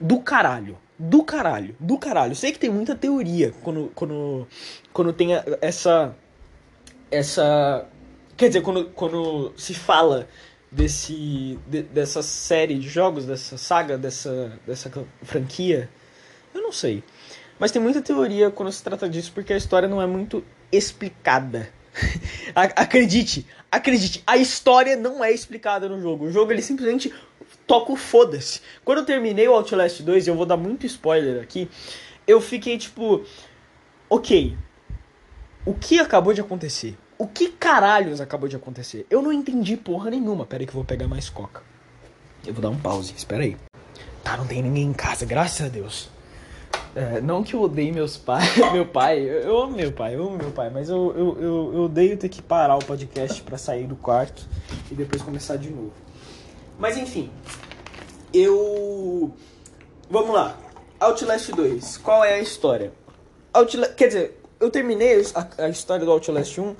do caralho. Do caralho. Do caralho. Sei que tem muita teoria quando, quando, quando tem essa. Essa. Quer dizer, quando, quando se fala desse de- dessa série de jogos, dessa saga, dessa, dessa franquia, eu não sei. Mas tem muita teoria quando se trata disso, porque a história não é muito explicada. (laughs) Acredite, acredite, a história não é explicada no jogo. O jogo ele simplesmente toca o foda-se. Quando eu terminei o Outlast 2, e eu vou dar muito spoiler aqui, eu fiquei tipo, ok, o que acabou de acontecer? O que caralhos acabou de acontecer? Eu não entendi porra nenhuma. Pera aí que eu vou pegar mais coca. Eu vou dar um pause, espera aí. Tá, não tem ninguém em casa, graças a Deus. É, não que eu odeie meus pais, (laughs) meu pai, eu, amo meu pai, eu amo meu pai, mas eu, eu, eu, eu odeio ter que parar o podcast pra sair do quarto e depois começar de novo. Mas enfim, eu. Vamos lá. Outlast 2, qual é a história? Outla... Quer dizer, eu terminei a, a história do Outlast 1.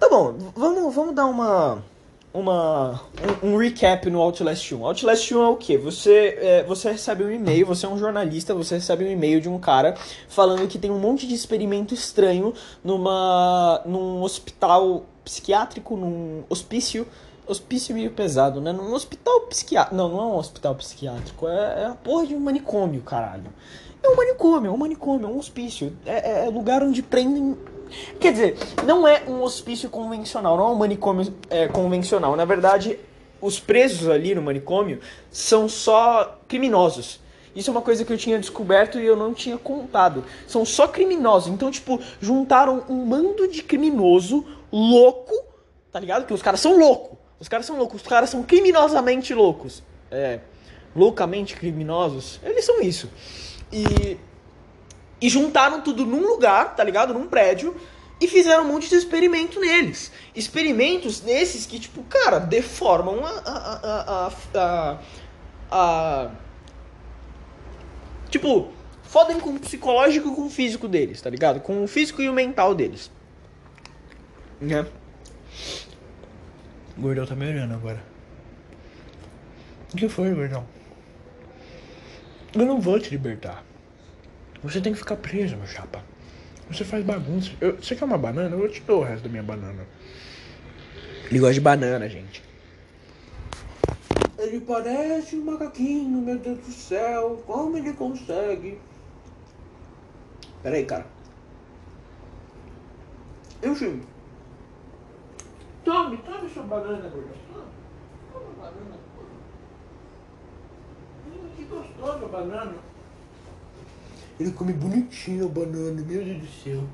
Tá bom, vamos, vamos dar uma. Uma, um, um recap no Outlast 1. Outlast 1 é o que? Você, é, você recebe um e-mail, você é um jornalista, você recebe um e-mail de um cara falando que tem um monte de experimento estranho numa, num hospital psiquiátrico, num hospício. Hospício meio pesado, né? Num hospital psiquiátrico. Não, não é um hospital psiquiátrico, é, é a porra de um manicômio, caralho. É um manicômio, é um manicômio, é um hospício. É, é lugar onde prendem. Quer dizer, não é um hospício convencional, não é um manicômio é, convencional. Na verdade, os presos ali no manicômio são só criminosos. Isso é uma coisa que eu tinha descoberto e eu não tinha contado. São só criminosos. Então, tipo, juntaram um bando de criminoso louco, tá ligado? Que os caras são loucos. Os caras são loucos. Os caras são criminosamente loucos. É. Loucamente criminosos. Eles são isso. E. E juntaram tudo num lugar, tá ligado? Num prédio e fizeram um monte de experimento neles. Experimentos nesses que, tipo, cara, deformam a. a, a, a, a tipo, fodem com o psicológico e com o físico deles, tá ligado? Com o físico e o mental deles. Né? O gordão tá me olhando agora. O que foi, gordão? Eu não vou te libertar. Você tem que ficar preso, meu chapa. Você faz bagunça. Eu, você quer uma banana? Eu te dou o resto da minha banana. Ele gosta de banana, gente. Ele parece um macaquinho, meu Deus do céu. Como ele consegue? Pera aí, cara. Eu chego. Tome, tome sua banana, gordão. Tome a banana. Hum, que gostosa a banana. Ele come bonitinho a banana, meu Deus do céu.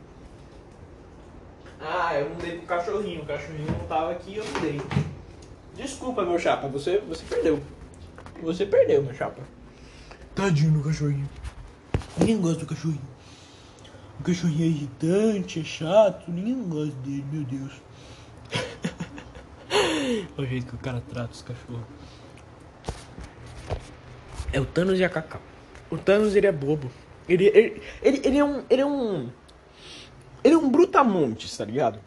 Ah, eu mudei pro cachorrinho. O cachorrinho não tava aqui e eu mudei. Desculpa, meu chapa, você, você perdeu. Você perdeu, meu chapa. Tadinho do cachorrinho. Ninguém gosta do cachorrinho. O cachorrinho é irritante, é chato, ninguém gosta dele, meu Deus. (laughs) Olha o jeito que o cara trata os cachorros. É o Thanos e a Cacau. O Thanos ele é bobo. Ele, ele, ele, ele, é um. Ele é um. Ele é um brutamontes, tá ligado?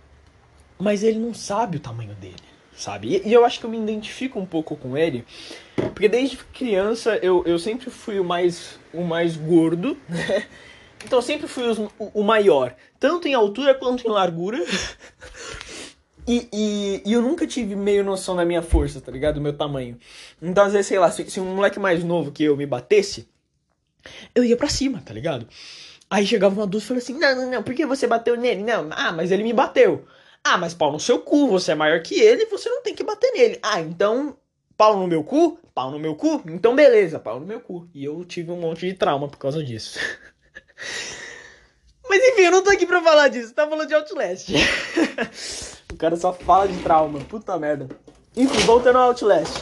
Mas ele não sabe o tamanho dele, sabe? E, e, eu acho que eu me identifico um pouco com ele. Porque desde criança eu, eu sempre fui o mais, o mais gordo, (laughs) né? Então eu sempre fui os, o, maior. Tanto em altura quanto em largura. (laughs) E, e, e, eu nunca tive meio noção da minha força, tá ligado? Do meu tamanho. Então, às vezes, sei lá, se, se um moleque mais novo que eu me batesse, eu ia para cima, tá ligado? Aí chegava um adulto e falava assim: não, não, não, por que você bateu nele? Não, ah, mas ele me bateu. Ah, mas pau no seu cu, você é maior que ele, você não tem que bater nele. Ah, então, pau no meu cu? Pau no meu cu? Então beleza, pau no meu cu. E eu tive um monte de trauma por causa disso. (laughs) mas enfim, eu não tô aqui pra falar disso, tá falando de Outlast. (laughs) o cara só fala de trauma, puta merda. Enfim, voltando ao Outlast.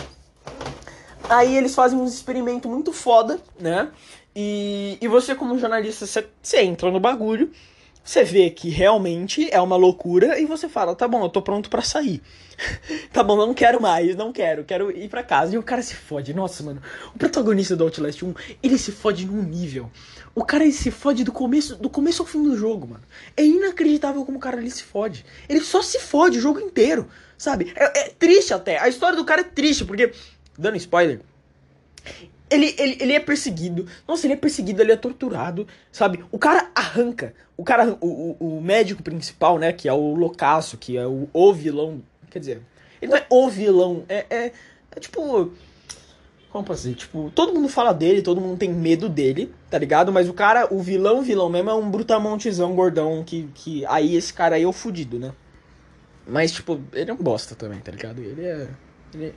Aí eles fazem um experimento muito foda, né? E, e você, como jornalista, você, entra no bagulho, você vê que realmente é uma loucura e você fala: tá bom, eu tô pronto para sair. (laughs) tá bom, não quero mais, não quero, quero ir para casa. E o cara se fode. Nossa, mano, o protagonista do Outlast 1, ele se fode num nível. O cara ele se fode do começo, do começo ao fim do jogo, mano. É inacreditável como o cara ele se fode. Ele só se fode o jogo inteiro, sabe? É, é triste até. A história do cara é triste, porque. Dando spoiler ele, ele, ele é perseguido. Nossa, ele é perseguido, ele é torturado, sabe? O cara arranca. O cara, o, o, médico principal, né? Que é o loucaço, que é o, o vilão. Quer dizer, ele não é o vilão. É, é, é tipo. Como dizer? Tipo, todo mundo fala dele, todo mundo tem medo dele, tá ligado? Mas o cara, o vilão, vilão mesmo, é um brutamontezão gordão. Que, que aí esse cara aí é o fudido, né? Mas, tipo, ele é um bosta também, tá ligado? Ele é. Ele é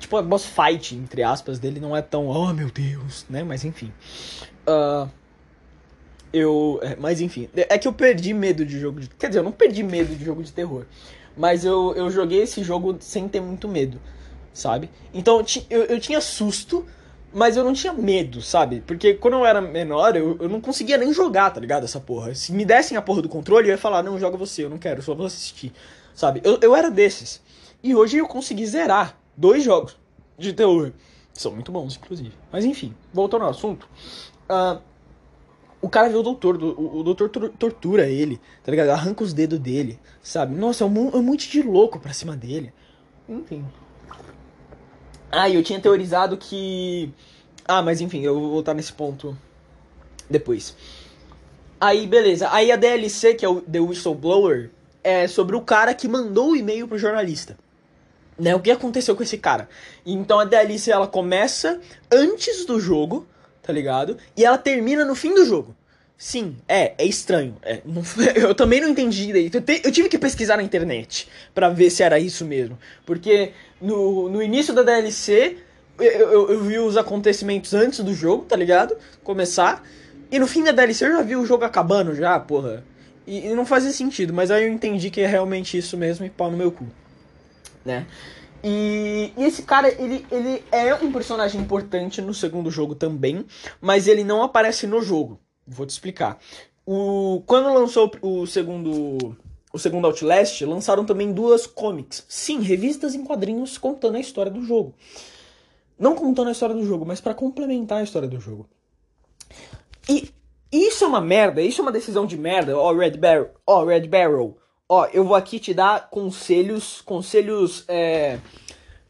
Tipo, a boss fight, entre aspas, dele não é tão, oh meu Deus, né? Mas enfim. Uh, eu. É, mas enfim. É que eu perdi medo de jogo de. Quer dizer, eu não perdi medo de jogo de terror. Mas eu, eu joguei esse jogo sem ter muito medo, sabe? Então eu, eu tinha susto, mas eu não tinha medo, sabe? Porque quando eu era menor, eu, eu não conseguia nem jogar, tá ligado? Essa porra. Se me dessem a porra do controle, eu ia falar, não, joga você, eu não quero, só vou assistir, sabe? Eu, eu era desses. E hoje eu consegui zerar dois jogos de terror. São muito bons, inclusive. Mas enfim, voltando ao assunto. Uh, o cara vê o doutor, o, o doutor tortura ele, tá ligado? Arranca os dedos dele, sabe? Nossa, é um, é um monte de louco pra cima dele. Enfim. Ah, e eu tinha teorizado que. Ah, mas enfim, eu vou voltar nesse ponto depois. Aí, beleza. Aí a DLC, que é o The Whistleblower, é sobre o cara que mandou o e-mail pro jornalista né, o que aconteceu com esse cara. Então a DLC ela começa antes do jogo, tá ligado? E ela termina no fim do jogo. Sim, é, é estranho. É, não, (laughs) eu também não entendi direito. Eu, te, eu, tive que pesquisar na internet para ver se era isso mesmo. Porque no, no início da DLC, eu, eu, eu vi os acontecimentos antes do jogo, tá ligado? Começar. E no fim da DLC eu já vi o jogo acabando já, porra. E, e não fazia sentido, mas aí eu entendi que é realmente isso mesmo e pau no meu cu. Né? E, e, esse cara, ele, ele é um personagem importante no segundo jogo também, mas ele não aparece no jogo. Vou te explicar. O, quando lançou o segundo o segundo Outlast, lançaram também duas comics. Sim, revistas em quadrinhos contando a história do jogo. Não contando a história do jogo, mas para complementar a história do jogo. E isso é uma merda, isso é uma decisão de merda. Ó, oh, Red Barrel, ó, oh, Red Barrel. Ó, eu vou aqui te dar conselhos, conselhos é,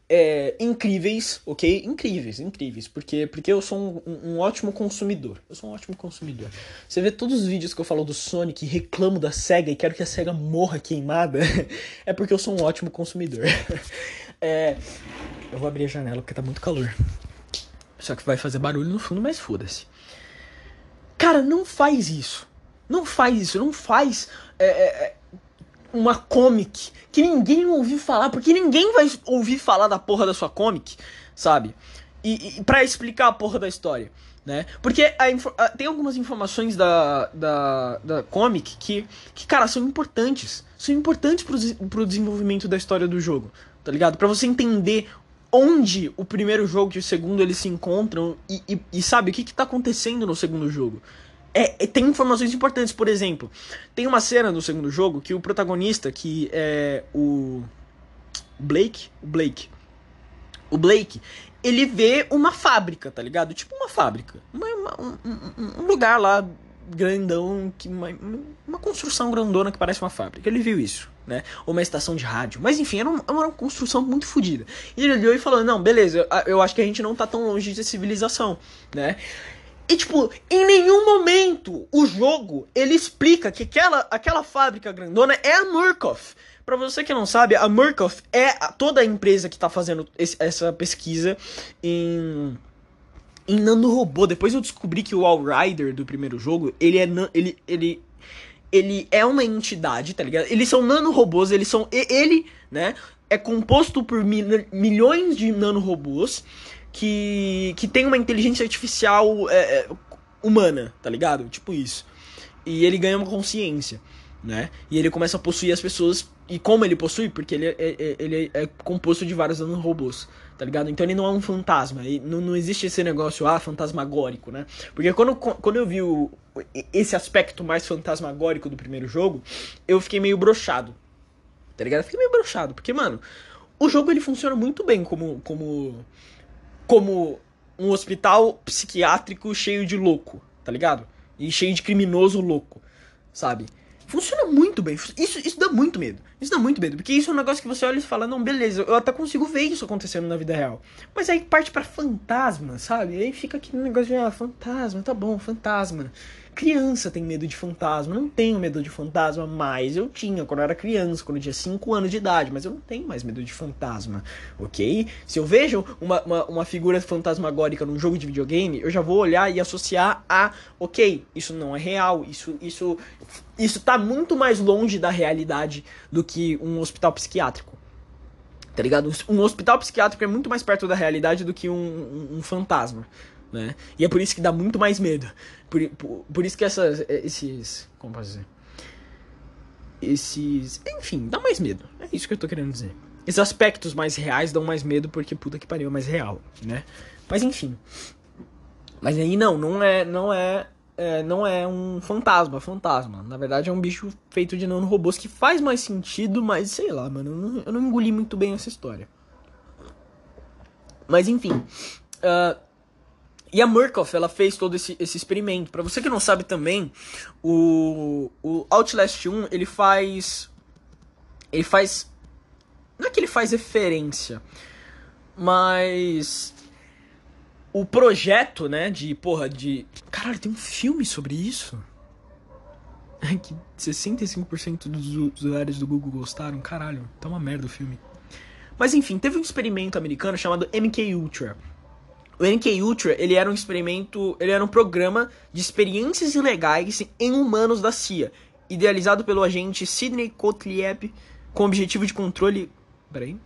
é, incríveis, ok? Incríveis, incríveis. Porque, porque eu sou um, um, ótimo consumidor. Eu sou um ótimo consumidor. Você vê todos os vídeos que eu falo do Sonic reclamo da SEGA e quero que a SEGA morra queimada. (laughs) é porque eu sou um ótimo consumidor. (laughs) é, eu vou abrir a janela porque tá muito calor. Só que vai fazer barulho no fundo, mas foda-se. Cara, não faz isso. Não faz isso. Não faz é, é, é uma comic que ninguém ouviu falar, porque ninguém vai ouvir falar da porra da sua comic, sabe? E, e para explicar a porra da história, né? Porque a, a, tem algumas informações da, da, da comic que, que, cara, são importantes. São importantes pro, pro desenvolvimento da história do jogo, tá ligado? Para você entender onde o primeiro jogo e o segundo eles se encontram e, e, e sabe o que, que tá acontecendo no segundo jogo. É, é, tem informações importantes, por exemplo, tem uma cena no segundo jogo que o protagonista, que é o Blake, o Blake, o Blake, ele vê uma fábrica, tá ligado? Tipo uma fábrica, uma, uma, um, um, lugar lá grandão, que uma, uma construção grandona que parece uma fábrica. Ele viu isso né? Ou uma estação de rádio. Mas enfim, era uma, uma construção muito fodida. E ele olhou e falou: Não, beleza, eu, eu acho que a gente não tá tão longe de civilização, né? E, tipo, em nenhum momento o jogo ele explica que aquela, aquela fábrica grandona é a Murkoff. Pra você que não sabe, a Murkoff é toda a empresa que tá fazendo esse, essa pesquisa em em nanorobô. Depois eu descobri que o All Rider do primeiro jogo, ele é ele ele ele é uma entidade, tá ligado? Eles são nanorobôs, eles são. Ele, né? É composto por milhões de nanorobôs que, que tem uma inteligência artificial é, é, humana, tá ligado? Tipo isso. E ele ganha uma consciência, né? E ele começa a possuir as pessoas. E como ele possui? Porque ele é, é ele é composto de vários nanorobôs tá ligado? Então ele não é um fantasma, não, não existe esse negócio, ah, fantasmagórico, né? Porque quando, quando eu vi o, esse aspecto mais fantasmagórico do primeiro jogo, eu fiquei meio brochado, tá ligado? Eu fiquei meio brochado, porque, mano, o jogo ele funciona muito bem como, como, como um hospital psiquiátrico cheio de louco, tá ligado? E cheio de criminoso louco, sabe? Funciona muito bem. Isso, isso dá muito medo. Isso dá muito medo. Porque isso é um negócio que você olha e fala, não, beleza, eu até consigo ver isso acontecendo na vida real. Mas aí parte para fantasma, sabe? Aí fica aquele negócio de, ah, fantasma, tá bom, fantasma. Criança tem medo de fantasma. Não tenho medo de fantasma mais. Eu tinha quando eu era criança, quando eu tinha 5 anos de idade, mas eu não tenho mais medo de fantasma, ok? Se eu vejo uma, uma, uma figura fantasmagórica num jogo de videogame, eu já vou olhar e associar a, ok, isso não é real, isso, isso, isso tá muito mais longe da realidade do que um hospital psiquiátrico tá ligado? Um hospital psiquiátrico é muito mais perto da realidade do que um, um, um fantasma né? E é por isso que dá muito mais medo. Por, por, por isso que essas, esses. Como posso dizer? Esses. Enfim, dá mais medo. É isso que eu tô querendo dizer. Esses aspectos mais reais dão mais medo porque puta que pariu é mais real, né? Mas enfim. Mas aí não, não é. Não é. É, não é um fantasma, fantasma. Na verdade é um bicho feito de nanorobôs que faz mais sentido, mas sei lá, mano. Eu não, eu não engoli muito bem essa história. Mas enfim. Uh, e a Murkoff, ela fez todo esse, esse experimento. Para você que não sabe também, o, o Outlast 1, ele faz... Ele faz... Não é que ele faz referência, mas... O projeto, né, de, porra, de... Caralho, tem um filme sobre isso? (laughs) É que 65% dos usuários do Google gostaram. Caralho, tá uma merda o filme. Mas enfim, teve um experimento americano chamado MK Ultra o NK Ultra, ele era um experimento, ele era um programa de experiências ilegais em humanos da CIA, idealizado pelo agente Sidney Gottlieb com o objetivo de controle, peraí,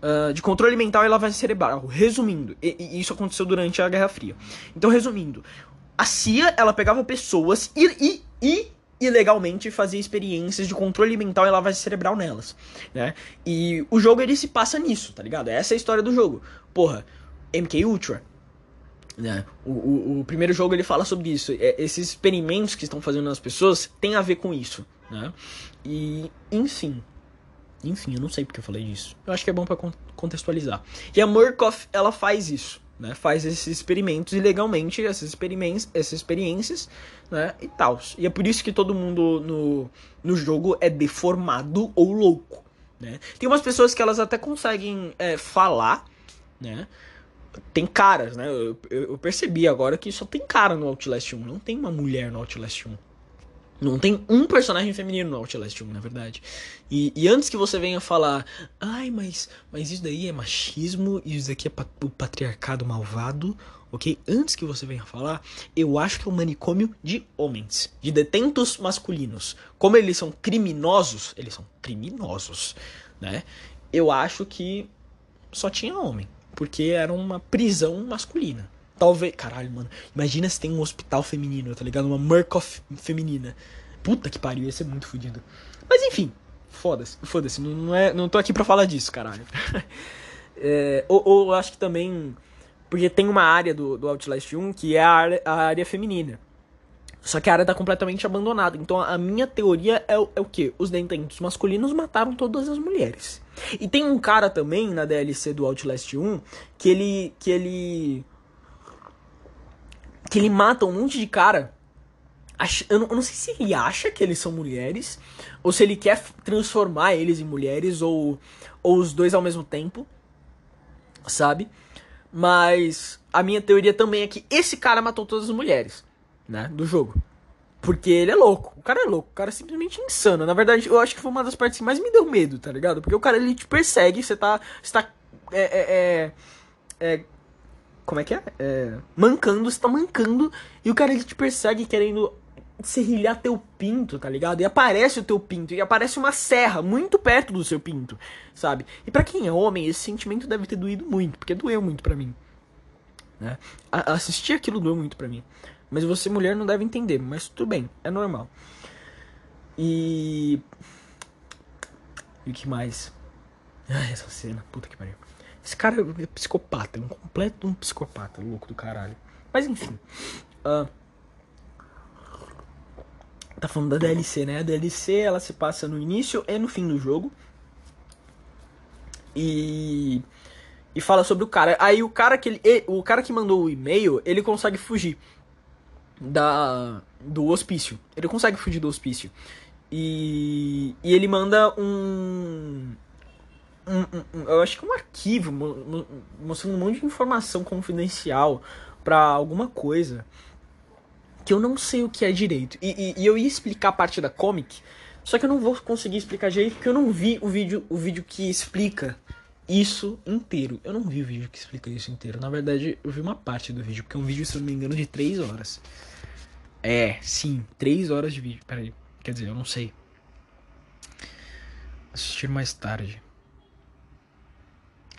uh, de controle mental e lavagem cerebral. Resumindo, e, e isso aconteceu durante a Guerra Fria. Então, resumindo, a CIA ela pegava pessoas e, e, e ilegalmente fazia experiências de controle mental e lavagem cerebral nelas, né? E o jogo ele se passa nisso, tá ligado? Essa é a história do jogo. Porra, MK Ultra, né? O, o, o, primeiro jogo ele fala sobre isso. É, esses experimentos que estão fazendo nas pessoas tem a ver com isso, né? E, enfim. Enfim, eu não sei porque eu falei disso. Eu acho que é bom para contextualizar. E a Murkoff, ela faz isso, né? Faz esses experimentos ilegalmente, essas experiências, essas experiências, né? E tal. E é por isso que todo mundo no, no jogo é deformado ou louco, né? Tem umas pessoas que elas até conseguem é, falar, né? Tem caras, né? Eu, eu, percebi agora que só tem cara no Outlast 1. Não tem uma mulher no Outlast 1. Não tem um personagem feminino no Outlast 1, na verdade. E, e antes que você venha falar, ai, mas, mas isso daí é machismo, isso daqui é pa o patriarcado malvado, ok? Antes que você venha falar, eu acho que é um manicômio de homens, de detentos masculinos. Como eles são criminosos, eles são criminosos, né? Eu acho que só tinha homem porque era uma prisão masculina. Talvez. Caralho, mano. Imagina se tem um hospital feminino, tá ligado? Uma Murkoff feminina. Puta que pariu, ia ser muito fodido. Mas enfim, foda-se, foda-se. Não, não, é, não tô aqui pra falar disso, caralho. (laughs) é, ou, ou acho que também. Porque tem uma área do, do Outlast 1 que é a área, a área feminina. Só que a área tá completamente abandonada. Então a minha teoria é, é o que? Os detentos masculinos mataram todas as mulheres. E tem um cara também na DLC do Outlast 1 que ele. que ele. que ele mata um monte de cara. Eu não, eu não sei se ele acha que eles são mulheres, ou se ele quer transformar eles em mulheres, ou, ou os dois ao mesmo tempo, sabe? Mas a minha teoria também é que esse cara matou todas as mulheres, né? Do jogo. Porque ele é louco. O cara é louco. O cara é simplesmente insano. Na verdade, eu acho que foi uma das partes que mais me deu medo, tá ligado? Porque o cara ele te persegue, você tá. Você tá. É, é, é, é como é que é? é? Mancando, você tá mancando. E o cara ele te persegue querendo serrilhar teu pinto, tá ligado? E aparece o teu pinto. E aparece uma serra muito perto do seu pinto, sabe? E para quem é homem, esse sentimento deve ter doído muito. Porque doeu muito para mim. Né? A assistir aquilo doeu muito para mim. Mas você, mulher, não deve entender. Mas tudo bem, é normal. E. E o que mais? Ai, essa cena, puta que pariu. Esse cara é psicopata, é um completo um psicopata, louco do caralho. Mas enfim. Uh, tá falando da DLC, né? A DLC ela se passa no início e no fim do jogo. E. E fala sobre o cara. Aí o cara que ele, o cara que mandou o e-mail, ele consegue fugir da do hospício. Ele consegue fugir do hospício. E, e ele manda um, um, um, Eu acho que um arquivo mostrando um monte de informação confidencial para alguma coisa que eu não sei o que é direito. E, e, e, eu ia explicar parte da comic, só que eu não vou conseguir explicar direito porque eu não vi o vídeo, o vídeo que explica isso inteiro. Eu não vi o vídeo que explica isso inteiro. Na verdade, eu vi uma parte do vídeo, porque é um vídeo, se não me engano, de 3 horas. É, sim, 3 horas de vídeo. Peraí, quer dizer, eu não sei. Assistir mais tarde.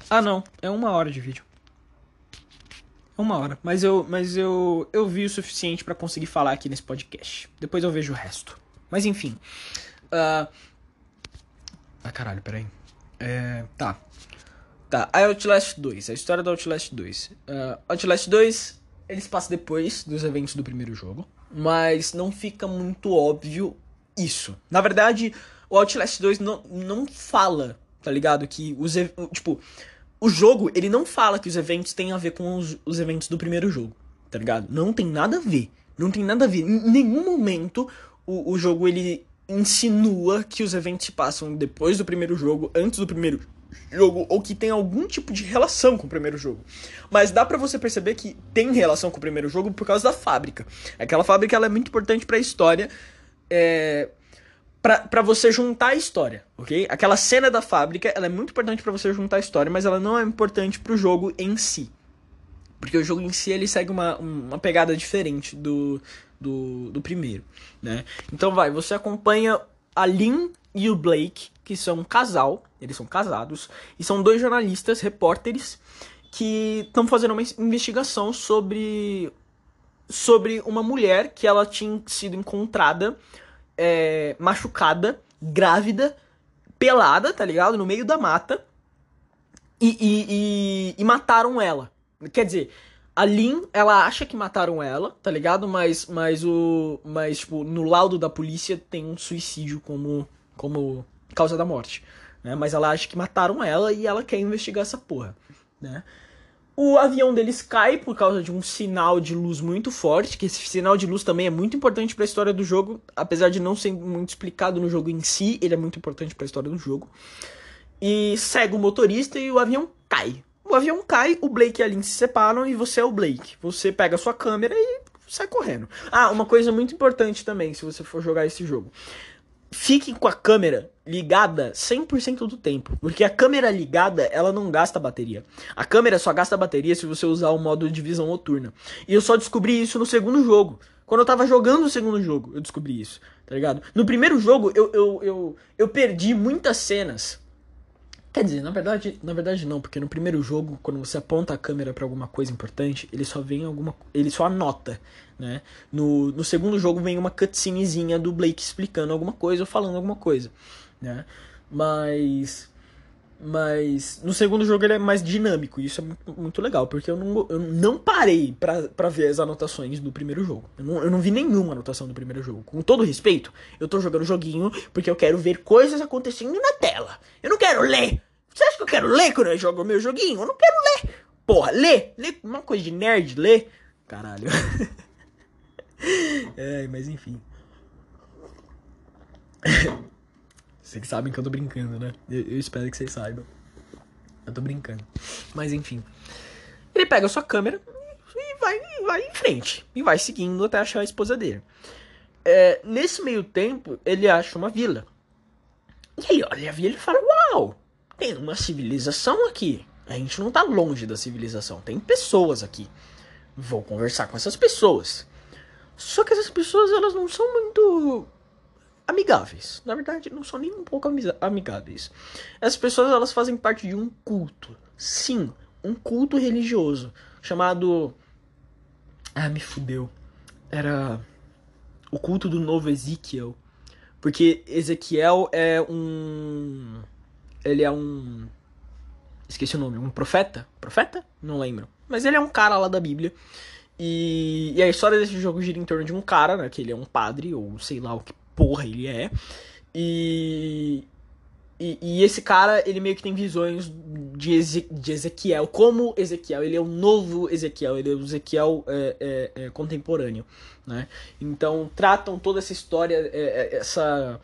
Ah, não, é uma hora de vídeo. É uma hora, mas eu, mas eu, eu vi o suficiente para conseguir falar aqui nesse podcast. Depois eu vejo o resto. Mas enfim. Uh... Ah, caralho, peraí. É, tá. Tá, a Outlast 2, a história do Outlast 2. Uh, Outlast 2, eles passam depois dos eventos do primeiro jogo, mas não fica muito óbvio isso. Na verdade, o Outlast 2 não, não fala, tá ligado? Que os. Tipo, o jogo, ele não fala que os eventos têm a ver com os, os eventos do primeiro jogo, tá ligado? Não tem nada a ver. Não tem nada a ver. Em nenhum momento o, o jogo ele insinua que os eventos se passam depois do primeiro jogo, antes do primeiro jogo ou que tem algum tipo de relação com o primeiro jogo. Mas dá para você perceber que tem relação com o primeiro jogo por causa da fábrica. Aquela fábrica ela é muito importante para a história, é, para você juntar a história, ok? Aquela cena da fábrica ela é muito importante para você juntar a história, mas ela não é importante para o jogo em si. Porque o jogo em si ele segue uma, uma pegada diferente do, do, do primeiro, né? Então vai, você acompanha a Lynn e o Blake, que são um casal, eles são casados, e são dois jornalistas, repórteres, que estão fazendo uma investigação sobre sobre uma mulher que ela tinha sido encontrada é, machucada, grávida, pelada, tá ligado? No meio da mata. E, e, e, e, mataram ela. Quer dizer, a Lynn, ela acha que mataram ela, tá ligado? Mas, mas o. Mas, tipo, no laudo da polícia tem um suicídio como, como causa da morte. Né? Mas ela acha que mataram ela e ela quer investigar essa porra. Né? O avião deles cai por causa de um sinal de luz muito forte, que esse sinal de luz também é muito importante para a história do jogo, apesar de não ser muito explicado no jogo em si, ele é muito importante para a história do jogo. E cega o motorista e o avião cai. O avião cai, o Blake e a Lynn se separam e você é o Blake. Você pega a sua câmera e sai correndo. Ah, uma coisa muito importante também, se você for jogar esse jogo fique com a câmera ligada 100% do tempo, porque a câmera ligada, ela não gasta bateria. A câmera só gasta bateria se você usar o modo de visão noturna. E eu só descobri isso no segundo jogo. Quando eu tava jogando o segundo jogo, eu descobri isso, tá ligado? No primeiro jogo, eu, eu, eu, eu perdi muitas cenas Quer dizer, na verdade, na verdade não, porque no primeiro jogo, quando você aponta a câmera para alguma coisa importante, ele só vem alguma, ele só anota, né? No, no segundo jogo vem uma cutscenezinha do Blake explicando alguma coisa ou falando alguma coisa, né? Mas mas no segundo jogo ele é mais dinâmico, e isso é muito, muito legal, porque eu não, eu não parei pra ver as anotações do primeiro jogo. Eu não, eu não vi nenhuma anotação do primeiro jogo. Com todo respeito, eu tô jogando joguinho porque eu quero ver coisas acontecendo na tela. Eu não quero ler. Você acha que eu quero ler quando eu jogo o meu joguinho? Eu não quero ler. Porra, ler. Ler uma coisa de nerd, ler. Caralho. (laughs) é, mas enfim. (laughs) Vocês sabem que eu tô brincando, né? Eu, eu, espero que vocês saibam. Eu tô brincando. Mas enfim. Ele pega a sua câmera e vai, vai em frente. E vai seguindo até achar a esposa dele. É, nesse meio tempo, ele acha uma vila. E ele olha a vila e fala: Uau! Tem uma civilização aqui. A gente não tá longe da civilização. Tem pessoas aqui. Vou conversar com essas pessoas. Só que essas pessoas, elas não são muito amigáveis. Na verdade, não são nem um pouco amigáveis. Essas pessoas elas fazem parte de um culto. Sim, um culto religioso chamado Ah, me fudeu. Era o culto do novo Ezequiel. Porque Ezequiel é um ele é um esqueci o nome, um profeta? Profeta? Não lembro. Mas ele é um cara lá da Bíblia. E, e a história desse jogo gira em torno de um cara, né? Que ele é um padre, ou sei lá o que porra ele é. E, e, e, esse cara, ele meio que tem visões de, Eze, de Ezequiel. Como Ezequiel, ele é o novo Ezequiel, ele é o Ezequiel é, é, é, contemporâneo, né? Então, tratam toda essa história, é, é, essa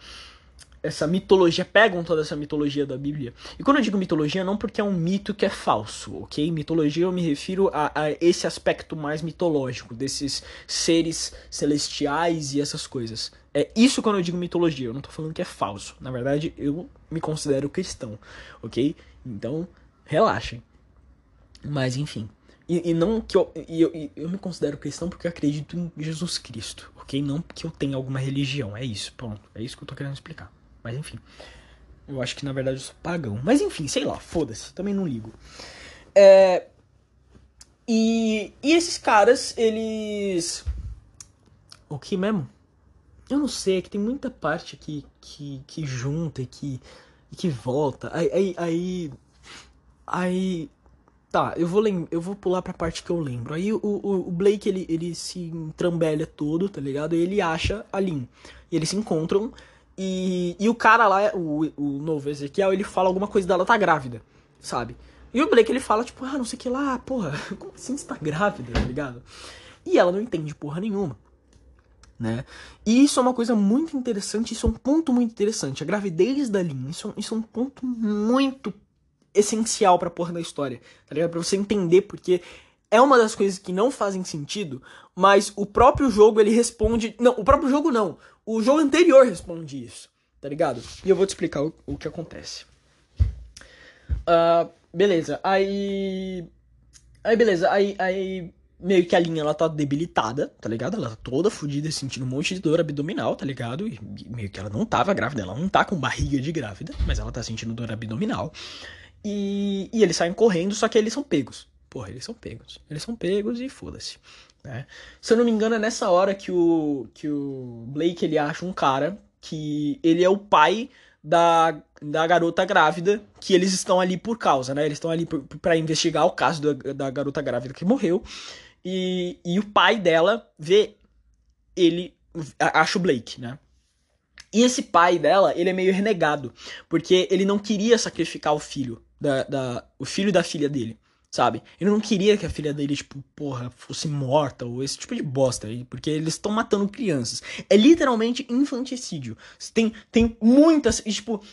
essa mitologia, pegam toda essa mitologia da Bíblia. E quando eu digo mitologia, não porque é um mito que é falso, ok? Mitologia eu me refiro a, a esse aspecto mais mitológico, desses seres celestiais e essas coisas. É isso quando eu digo mitologia, eu não tô falando que é falso. Na verdade, eu me considero cristão, ok? Então, relaxem. Mas enfim. E, e não que eu, e eu, eu me considero cristão porque eu acredito em Jesus Cristo, ok? Não porque eu tenho alguma religião. É isso, pronto. É isso que eu tô querendo explicar. Mas enfim. Eu acho que na verdade eu sou pagão. Mas enfim, sei lá, foda-se. Também não ligo. É. E, e esses caras, eles. O que mesmo? Eu não sei, é que tem muita parte que, que, que junta e que, que volta. Aí, aí, aí. Aí. Tá, eu vou, lem eu vou pular pra parte que eu lembro. Aí o, o, o Blake, ele, ele se trambelha todo, tá ligado? E ele acha a Lin. E eles se encontram e, e o cara lá, o, o novo Ezequiel, ele fala alguma coisa dela tá grávida, sabe? E o Blake ele fala, tipo, ah, não sei o que lá, porra, (laughs) como assim você tá grávida, tá ligado? E ela não entende porra nenhuma, né? E isso é uma coisa muito interessante, isso é um ponto muito interessante. A gravidez da Lin, isso, isso é um ponto muito essencial pra porra da história, tá ligado? Pra você entender, porque é uma das coisas que não fazem sentido, mas o próprio jogo ele responde. Não, o próprio jogo não. O jogo anterior responde isso, tá ligado? E eu vou te explicar o, o que acontece. Uh, beleza, aí. Aí beleza, aí, aí. meio que a linha ela tá debilitada, tá ligado? Ela tá toda fodida, sentindo um monte de dor abdominal, tá ligado? E meio que ela não tava grávida, ela não tá com barriga de grávida, mas ela tá sentindo dor abdominal. E, e eles saem correndo, só que eles são pegos. Porra, eles são pegos. Eles são pegos e foda-se. Né? Se eu não me engano, é nessa hora que o, que o Blake ele acha um cara que ele é o pai da, da garota grávida, que eles estão ali por causa, né? Eles estão ali para investigar o caso da, da garota grávida que morreu. E, e o pai dela vê ele, acha o Blake, né? E esse pai dela, ele é meio renegado, porque ele não queria sacrificar o filho, da, da, o filho da filha dele, sabe? Ele não queria que a filha dele, tipo, porra, fosse morta, ou esse tipo de bosta, porque eles estão matando crianças. É literalmente infanticídio. Tem, tem muitas, tipo,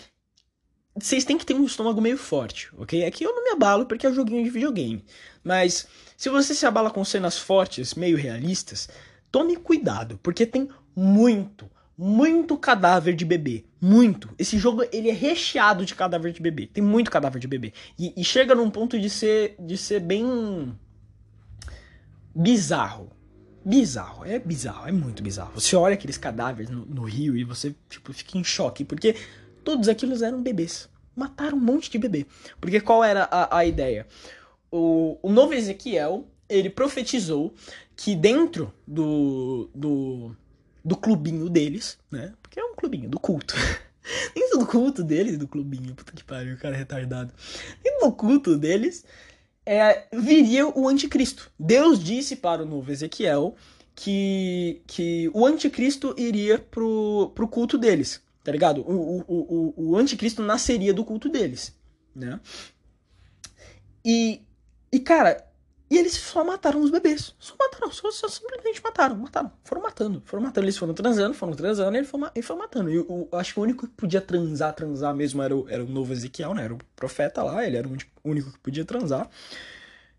vocês têm que ter um estômago meio forte, ok? Aqui eu não me abalo porque é um joguinho de videogame, mas se você se abala com cenas fortes, meio realistas, tome cuidado, porque tem muito, muito cadáver de bebê. Muito. Esse jogo ele é recheado de cadáver de bebê. Tem muito cadáver de bebê. E, e chega num ponto de ser, de ser bem bizarro. Bizarro, é bizarro, é muito bizarro. Você olha aqueles cadáveres no, no rio e você tipo, fica em choque, porque todos aqueles eram bebês. Mataram um monte de bebê. Porque qual era a, a ideia? O, o novo Ezequiel, ele profetizou que dentro do, do do clubinho deles, né? Porque é um clubinho do culto. (laughs) Dentro do culto deles, do clubinho, puta que pariu, o cara é retardado. Dentro do culto deles, é, viria o anticristo. Deus disse para o novo Ezequiel que, que o anticristo iria pro, pro culto deles, tá ligado? O, o, o, o anticristo nasceria do culto deles, né? E, e cara, e eles só mataram os bebês. Só mataram, só, só simplesmente mataram, mataram. Foram matando, foram matando. Eles foram transando, foram transando e ele foi, foi matando. E eu, acho que o único que podia transar, transar mesmo era o, era o novo Ezequiel, né? Era o profeta lá, ele era o único que podia transar.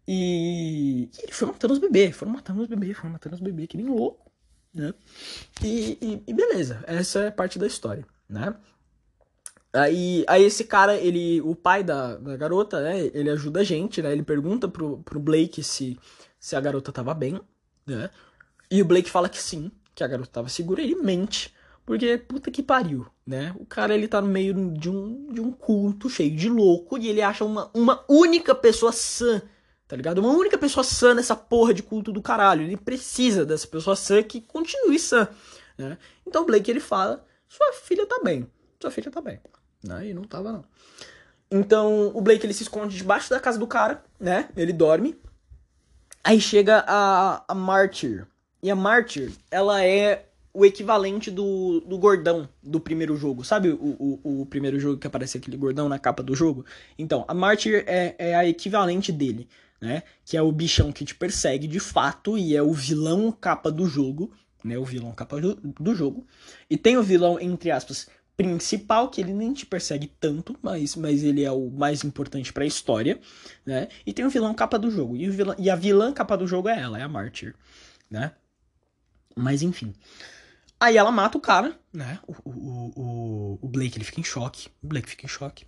E, e ele foi matando os bebês, foram matando os bebês, foram matando os bebês, que nem louco, né? E, e, e beleza, essa é parte da história, né? Aí, aí esse cara, ele, o pai da, da garota, né, ele ajuda a gente, né, ele pergunta pro, pro Blake se, se a garota tava bem, né, e o Blake fala que sim, que a garota tava segura, ele mente, porque puta que pariu, né, o cara, ele tá no meio de um, de um culto cheio de louco, e ele acha uma, uma única pessoa sã, tá ligado? Uma única pessoa sã nessa porra de culto do caralho, ele precisa dessa pessoa sã que continue sã, né, então o Blake, ele fala, sua filha tá bem, sua filha tá bem. Aí não tava, não. Então, o Blake, ele se esconde debaixo da casa do cara, né? Ele dorme. Aí chega a, a Martyr. E a Martyr, ela é o equivalente do, do gordão do primeiro jogo. Sabe o, o, o primeiro jogo que aparece aquele gordão na capa do jogo? Então, a Martyr é, é a equivalente dele, né? Que é o bichão que te persegue de fato e é o vilão capa do jogo, né? O vilão capa do, do jogo. E tem o vilão, entre aspas, principal, que ele nem te persegue tanto, mas, mas ele é o mais importante para a história, né? E tem o vilão capa do jogo. E, vilão, e a vilã capa do jogo é ela, é a Martyr, né? Mas enfim. Aí ela mata o cara, né? O, o, o, o Blake ele fica em choque. O Blake fica em choque,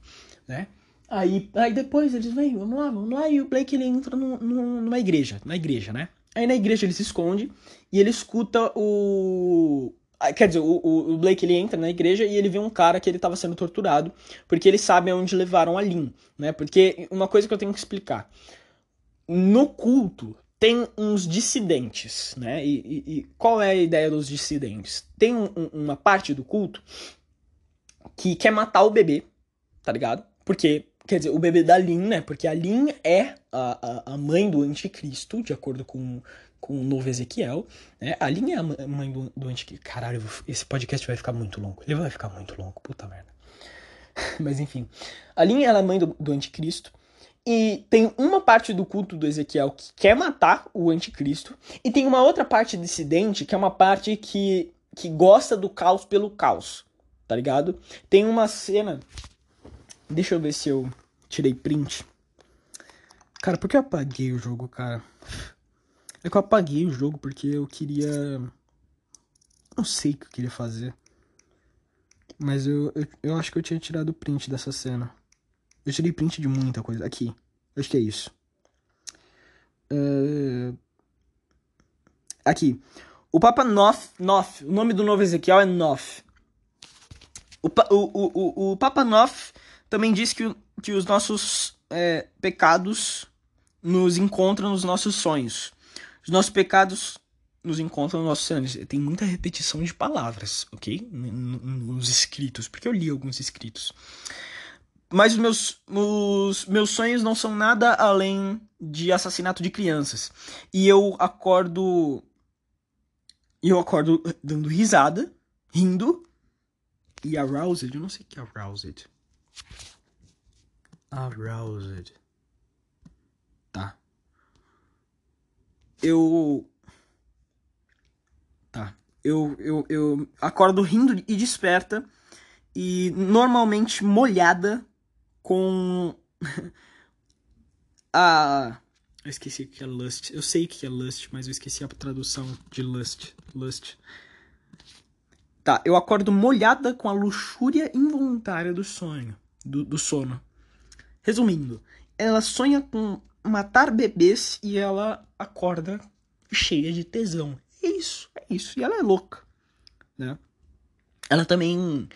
né? Aí, aí depois eles vêm, vamos lá, vamos lá. E o Blake ele entra no, no, numa igreja, na igreja, né? Aí na igreja ele se esconde e ele escuta o, quer dizer, o, o Blake ele entra na igreja e ele vê um cara que ele estava sendo torturado, porque ele sabe aonde levaram a Lin, né? Porque uma coisa que eu tenho que explicar. No culto tem uns dissidentes, né? E, e, e qual é a ideia dos dissidentes? Tem um, uma parte do culto que quer matar o bebê, tá ligado? Porque, quer dizer, o bebê da Lin, né? Porque a Lin é a, a, a mãe do anticristo, de acordo com com o novo Ezequiel, né? A linha é a mãe do, do anticristo. Caralho, esse podcast vai ficar muito longo. Ele vai ficar muito longo, puta merda. (laughs) Mas enfim. A linha é a mãe do, do anticristo. E tem uma parte do culto do Ezequiel que quer matar o anticristo. E tem uma outra parte dissidente, que é uma parte que, que gosta do caos pelo caos. Tá ligado? Tem uma cena. Deixa eu ver se eu tirei print. Cara, por que eu apaguei o jogo, cara? É que eu apaguei o jogo porque eu queria. Não sei o que eu queria fazer. Mas eu, eu, eu acho que eu tinha tirado o print dessa cena. Eu tirei print de muita coisa. Aqui. Acho que é isso. É... Aqui. O Papa Nof, Nof, o nome do novo Ezequiel é Nof. O, o, o, o, Papa Nof também diz que, que os nossos é, pecados nos encontram nos nossos sonhos. Os nossos pecados nos encontram nos nossos sonhos. Tem muita repetição de palavras, ok? Nos escritos, porque eu li alguns escritos. Mas os meus, os meus sonhos não são nada além de assassinato de crianças. E eu acordo. E eu acordo dando risada, rindo. E aroused, eu não sei o que é aroused. Aroused. Tá. Eu. Tá. Eu, eu, eu acordo rindo e desperta. E normalmente molhada com (laughs) a. Eu esqueci o que é Lust. Eu sei o que é Lust, mas eu esqueci a tradução de Lust. Lust. Tá, eu acordo molhada com a luxúria involuntária do sonho. Do, do sono. Resumindo, ela sonha com matar bebês e ela acorda cheia de tesão. É isso, é isso. E ela é louca, né? Ela também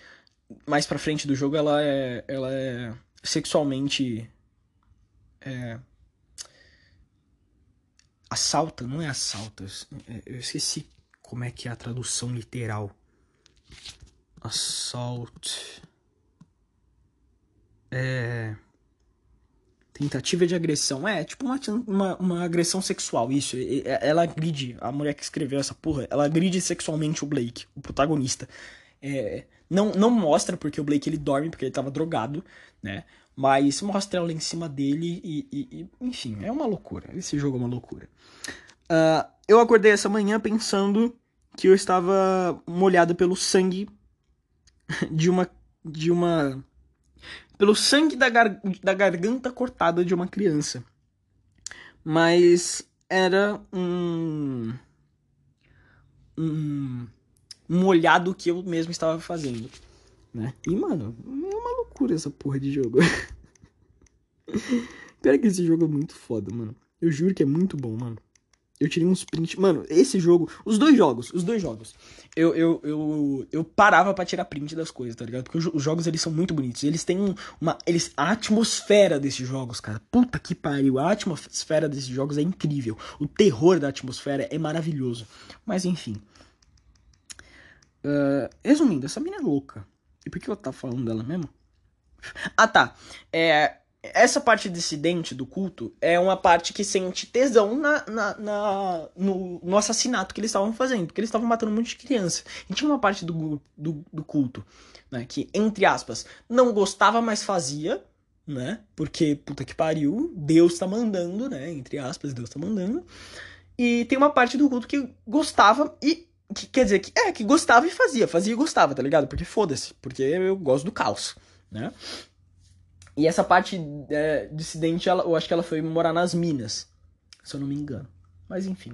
mais pra frente do jogo ela é ela é sexualmente é, assalta, não é assalta, é, eu esqueci como é que é a tradução literal. Assault. É. Tentativa de agressão. É, tipo uma, uma, uma, agressão sexual, isso. Ela agride, a mulher que escreveu essa porra, ela agride sexualmente o Blake, o protagonista. É, não, não mostra porque o Blake ele dorme, porque ele tava drogado, né? Mas mostra ela em cima dele e, e, e enfim, é uma loucura. Esse jogo é uma loucura. Uh, eu acordei essa manhã pensando que eu estava molhado pelo sangue (laughs) de uma de uma pelo sangue da, gar, da garganta cortada de uma criança. Mas era um um molhado que eu mesmo estava fazendo, né? E mano, é uma loucura essa porra de jogo. (laughs) Pior que esse jogo é muito foda, mano. Eu juro que é muito bom, mano. Eu tirei uns prints. Mano, esse jogo. Os dois jogos, os dois jogos. Eu, eu, eu, eu parava para tirar print das coisas, tá ligado? Porque os, jogos eles são muito bonitos. Eles têm uma. Eles, a atmosfera desses jogos, cara. Puta que pariu. A atmosfera desses jogos é incrível. O terror da atmosfera é maravilhoso. Mas enfim. Uh, resumindo, essa mina é louca. E por que eu tava falando dela mesmo? Ah, tá. É, essa parte dissidente do culto é uma parte que sente tesão na, na, na no, no, assassinato que eles estavam fazendo, porque eles estavam matando um monte de criança. E tinha uma parte do, do, do culto, né, que, entre aspas, não gostava, mas fazia, né, porque, puta que pariu, Deus tá mandando, né, entre aspas, Deus tá mandando. E tem uma parte do culto que gostava e, que, quer dizer, que, é, que gostava e fazia, fazia e gostava, tá ligado? Porque foda-se, porque eu gosto do caos, né. E essa parte é, dissidente, ela, eu acho que ela foi morar nas minas, se eu não me engano. Mas enfim.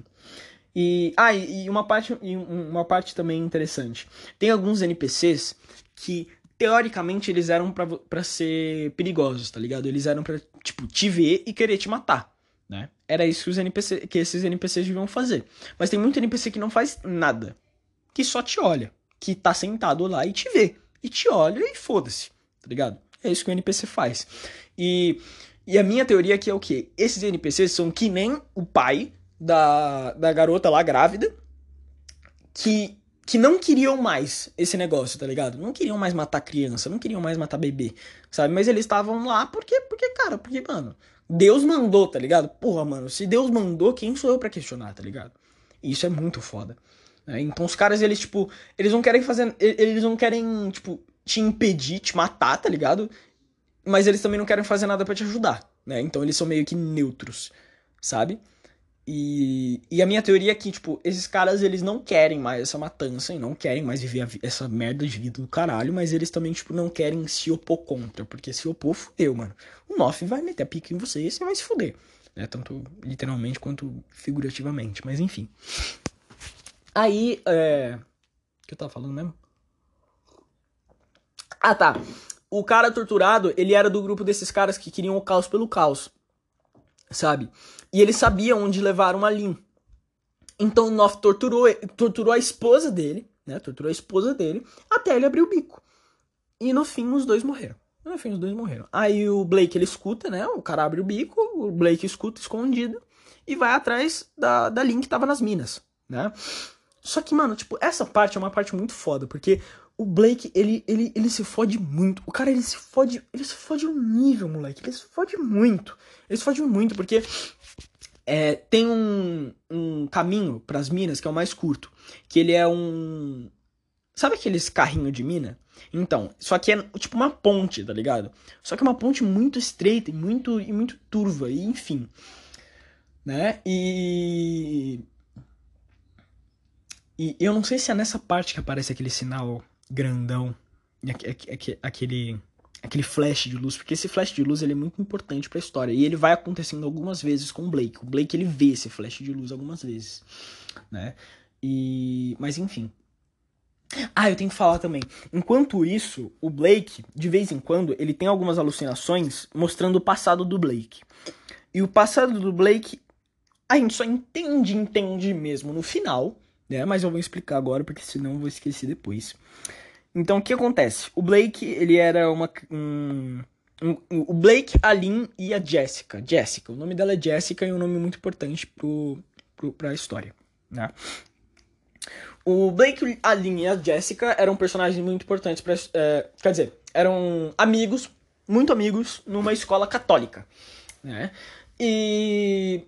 E, ah, e uma parte, e uma parte também interessante. Tem alguns NPCs que, teoricamente, eles eram para ser perigosos, tá ligado? Eles eram pra, tipo, te ver e querer te matar, né? Era isso que, os NPC, que esses NPCs deviam fazer. Mas tem muito NPC que não faz nada. Que só te olha. Que tá sentado lá e te vê. E te olha e foda-se, tá ligado? É isso que o NPC faz. E, e a minha teoria aqui é o que? Esses NPCs são que nem o pai da, da garota lá grávida, que, que não queriam mais esse negócio, tá ligado? Não queriam mais matar criança, não queriam mais matar bebê, sabe? Mas eles estavam lá porque, porque, cara, porque, mano, Deus mandou, tá ligado? Porra, mano, se Deus mandou, quem sou eu para questionar, tá ligado? Isso é muito foda. Né? Então os caras, eles, tipo, eles não querem fazer. Eles não querem, tipo, te impedir, te matar, tá ligado? Mas eles também não querem fazer nada para te ajudar, né? Então eles são meio que neutros, sabe? E, e a minha teoria é que, tipo, esses caras, eles não querem mais essa matança e não querem mais viver essa merda de vida do caralho, mas eles também, tipo, não querem se opor contra, porque se opor, fudeu, mano. O Noff vai meter a pica em você e você vai se fuder, né? Tanto literalmente quanto figurativamente, mas enfim. Aí, é... O que eu tava falando mesmo? Ah, tá. O cara torturado, ele era do grupo desses caras que queriam o caos pelo caos. Sabe? E ele sabia onde levar uma Lin. Então o Noff torturou, torturou a esposa dele, né? Torturou a esposa dele até ele abrir o bico. E no fim os dois morreram. No fim os dois morreram. Aí o Blake ele escuta, né? O cara abre o bico, o Blake escuta escondido e vai atrás da, da Lin que tava nas minas, né? Só que, mano, tipo, essa parte é uma parte muito foda, porque o Blake, ele, ele, ele se fode muito. O cara, ele se fode. Ele se fode um nível, moleque. Ele se fode muito. Ele se fode muito, porque é, tem um, um caminho para as minas que é o mais curto. Que ele é um. Sabe aqueles carrinhos de mina? Então, só que é tipo uma ponte, tá ligado? Só que é uma ponte muito estreita e muito, e muito turva, e enfim. Né? E. E eu não sei se é nessa parte que aparece aquele sinal grandão, aquele aquele flash de luz, porque esse flash de luz ele é muito importante para a história e ele vai acontecendo algumas vezes com o Blake. O Blake ele vê esse flash de luz algumas vezes, né? E mas enfim. Ah, eu tenho que falar também. Enquanto isso, o Blake, de vez em quando, ele tem algumas alucinações mostrando o passado do Blake. E o passado do Blake a gente só entende, entende mesmo no final, né? Mas eu vou explicar agora porque senão eu vou esquecer depois. Então o que acontece? O Blake, ele era uma. Um, um, o Blake, a Lynn e a Jessica. Jessica, o nome dela é Jessica e é um nome muito importante pro, pro, pra história, né? O Blake, a Lynn e a Jessica eram personagens muito importantes para é, Quer dizer, eram amigos, muito amigos, numa escola católica, né? E.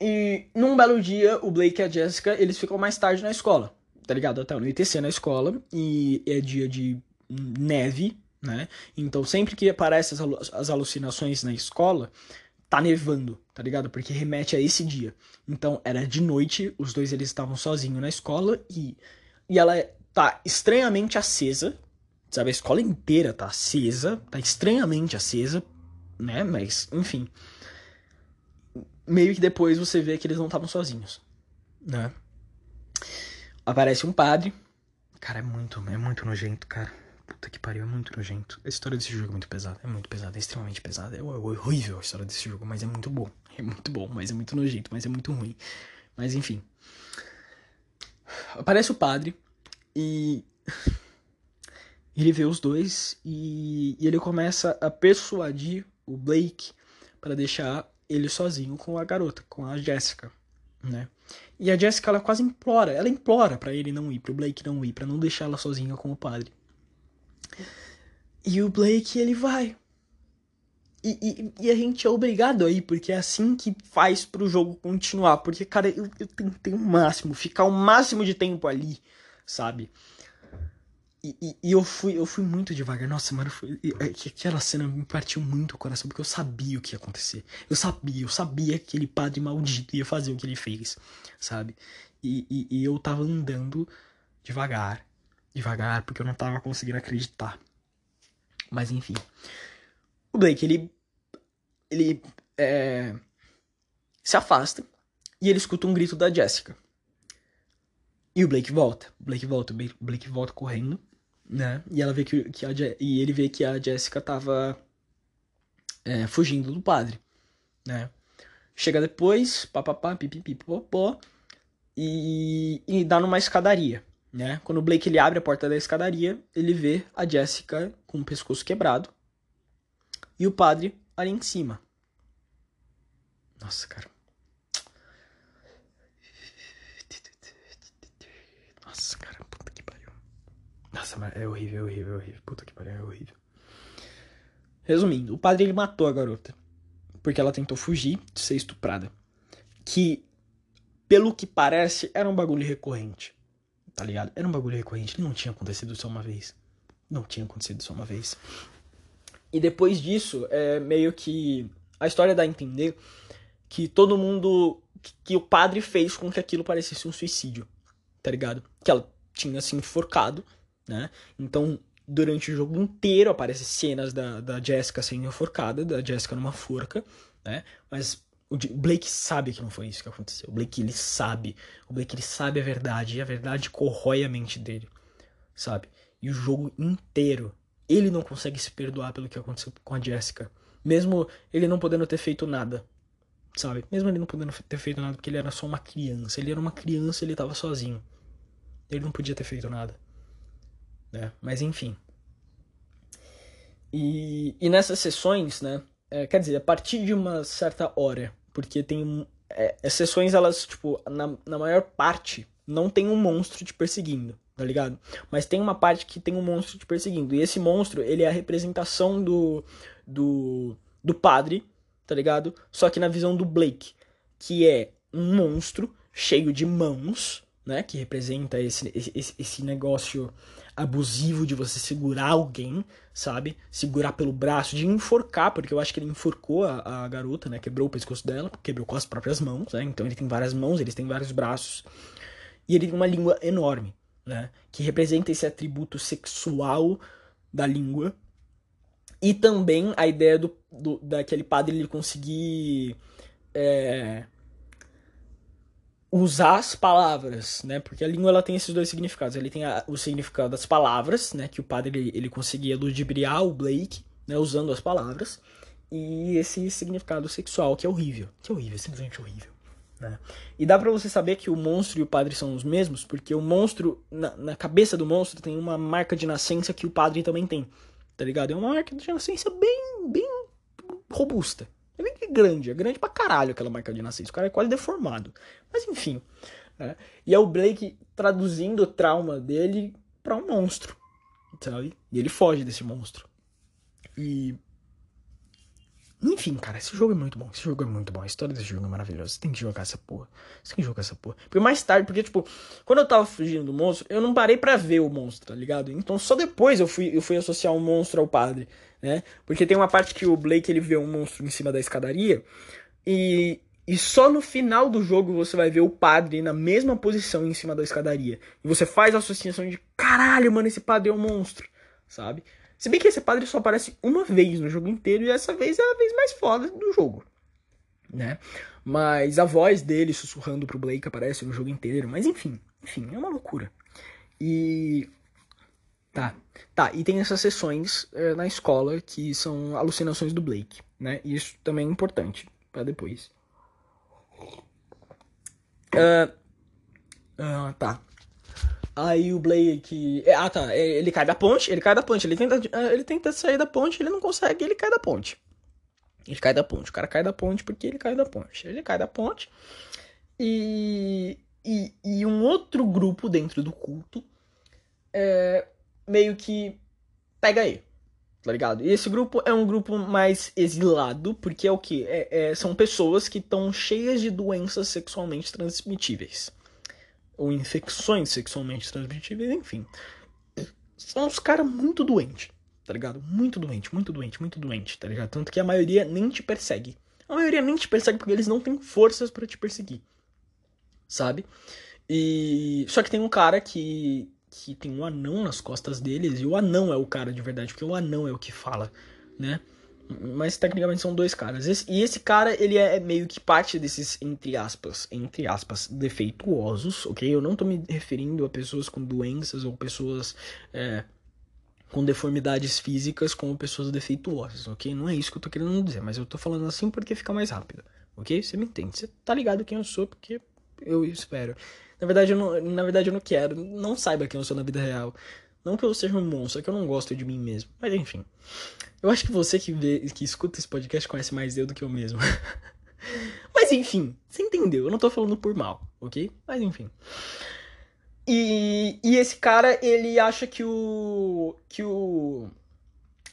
E num belo dia, o Blake e a Jessica, eles ficam mais tarde na escola tá ligado? Até anoitecer na escola e é dia de neve, né? Então sempre que aparecem as, as alucinações na escola, tá nevando, tá ligado? Porque remete a esse dia. Então era de noite, os dois eles estavam sozinhos na escola e, e ela tá estranhamente acesa, sabe? A escola inteira tá acesa, tá estranhamente acesa, né? Mas, enfim. Meio que depois você vê que eles não estavam sozinhos, né? aparece um padre. Cara, é muito, é muito nojento, cara. Puta que pariu, é muito nojento. A história desse jogo é muito pesada, é muito pesada, é extremamente pesada. É horrível a história desse jogo, mas é muito bom. É muito bom, mas é muito nojento, mas é muito ruim. Mas enfim. Aparece o padre e. (laughs) Ele vê os dois e, e ele começa a persuadir o Blake para deixar ele sozinho com a garota, com a Jessica, né? E a Jessica, ela quase implora, ela implora para ele não ir, pro Blake não ir, para não deixar ela sozinha com o padre. E o Blake, ele vai. E, e, e, a gente é obrigado a ir, porque é assim que faz pro jogo continuar. Porque, cara, eu, eu tentei o máximo, ficar o máximo de tempo ali, sabe? E, e, e, eu fui eu fui muito devagar. Nossa, mano, foi, é aquela cena me partiu muito o coração, porque eu sabia o que ia acontecer. Eu sabia, eu sabia que aquele padre maldito ia fazer o que ele fez, sabe? E, e, e eu tava andando devagar, devagar, porque eu não tava conseguindo acreditar. Mas enfim. O Blake, ele. Ele. É, se afasta e ele escuta um grito da Jessica. E o Blake volta. O Blake volta. O Blake volta correndo né? E ela vê que, que a, e ele vê que a Jéssica tava é, fugindo do padre, né? Chega depois, papapá, pipipi, popó, e, e dá numa escadaria, né? Quando o Blake ele abre a porta da escadaria, ele vê a Jéssica com o pescoço quebrado e o padre ali em cima. Nossa, cara. Nossa, mas é horrível, é horrível, é horrível. Puta que pariu, é horrível. Resumindo, o padre ele matou a garota. Porque ela tentou fugir de ser estuprada. Que, pelo que parece, era um bagulho recorrente. Tá ligado? Era um bagulho recorrente. Não tinha acontecido só uma vez. Não tinha acontecido só uma vez. E depois disso, é meio que. A história dá a entender que todo mundo. Que, o padre fez com que aquilo parecesse um suicídio. Tá ligado? Que ela tinha se enforcado né? Então, durante o jogo inteiro aparecem cenas da, da Jessica sendo enforcada, da Jessica numa forca, né? Mas o Blake sabe que não foi isso que aconteceu. O Blake, ele sabe. O Blake, ele sabe a verdade. E a verdade corrói a mente dele, sabe? E o jogo inteiro, ele não consegue se perdoar pelo que aconteceu com a Jessica. Mesmo ele não podendo ter feito nada, sabe? Mesmo ele não podendo ter feito nada porque ele era só uma criança. Ele era uma criança, ele tava sozinho. Ele não podia ter feito nada. Né? Mas enfim. E, e nessas sessões, né? É, quer dizer, a partir de uma certa hora, porque tem. É, as sessões, elas, tipo, na, na maior parte, não tem um monstro te perseguindo, tá ligado? Mas tem uma parte que tem um monstro te perseguindo. E esse monstro, ele é a representação do. do. do padre, tá ligado? Só que na visão do Blake, que é um monstro cheio de mãos, né? Que representa esse, esse, esse negócio abusivo de você segurar alguém, sabe? Segurar pelo braço, de enforcar, porque eu acho que ele enforcou a, a garota, né? Quebrou o pescoço dela, quebrou com as próprias mãos, né? Então ele tem várias mãos, ele tem vários braços. E ele tem uma língua enorme, né? Que representa esse atributo sexual da língua. E também a ideia do, do daquele padre ele conseguir. É, usar as palavras, né? Porque a língua ela tem esses dois significados. Ele tem a, o significado das palavras, né? Que o padre ele, ele conseguia ludibriar o Blake, né? Usando as palavras. E esse significado sexual que é horrível, que é horrível, simplesmente horrível. Né? E dá pra você saber que o monstro e o padre são os mesmos, porque o monstro, na, na cabeça do monstro, tem uma marca de nascença que o padre também tem. Tá ligado? É uma marca de nascença bem, bem robusta. É grande, é grande pra caralho aquela marca de nascença. O cara é quase deformado. Mas enfim. Né? E é o Blake traduzindo o trauma dele para um monstro. Sabe? E ele foge desse monstro. E. Enfim, cara, esse jogo é muito bom. Esse jogo é muito bom. A história desse jogo é maravilhosa. Você tem que jogar essa porra. Você tem que jogar essa porra. Porque mais tarde, porque, tipo, quando eu tava fugindo do monstro, eu não parei para ver o monstro, tá ligado? Então só depois eu fui, eu fui associar o monstro ao padre né? Porque tem uma parte que o Blake ele vê um monstro em cima da escadaria e, e só no final do jogo você vai ver o padre na mesma posição em cima da escadaria. E você faz a associação de caralho, mano, esse padre é um monstro, sabe? Se bem que esse padre só aparece uma vez no jogo inteiro e essa vez é a vez mais foda do jogo, né? Mas a voz dele sussurrando pro Blake aparece no jogo inteiro, mas enfim, enfim, é uma loucura. E Tá. Tá, e tem essas sessões é, na escola que são alucinações do Blake, né? E isso também é importante para depois. Uh, uh, tá. Aí o Blake. É, ah, tá. É, ele cai da ponte, ele cai da ponte. Ele tenta, ele tenta sair da ponte, ele não consegue, ele cai da ponte. Ele cai da ponte. O cara cai da ponte porque ele cai da ponte. Ele cai da ponte. E. E, e um outro grupo dentro do culto. É, meio que pega aí, tá ligado? E esse grupo é um grupo mais exilado, porque é o que? É, é, são pessoas que estão cheias de doenças sexualmente transmitíveis. Ou infecções sexualmente transmitíveis, enfim. São uns caras muito doentes, tá ligado? Muito doente, muito doente, muito doente, tá ligado? Tanto que a maioria nem te persegue. A maioria nem te persegue porque eles não têm forças para te perseguir. Sabe? E. Só que tem um cara que que tem um anão nas costas deles, e o anão é o cara de verdade, porque o anão é o que fala, né? Mas tecnicamente são dois caras. Esse, e esse cara, ele é meio que parte desses, entre aspas, entre aspas, defeituosos, ok? Eu não tô me referindo a pessoas com doenças ou pessoas é, com deformidades físicas como pessoas defeituosas, ok? Não é isso que eu tô querendo dizer, mas eu tô falando assim porque fica mais rápido, ok? Você me entende. Você tá ligado quem eu sou, porque eu espero. Na verdade, eu não, na verdade, eu não quero. Não saiba quem eu sou na vida real. Não que eu seja um monstro, é que eu não gosto de mim mesmo. Mas enfim. Eu acho que você que, vê, que escuta esse podcast conhece mais eu do que eu mesmo. (laughs) Mas enfim, você entendeu? Eu não tô falando por mal, ok? Mas enfim. E, e esse cara, ele acha que o. que o.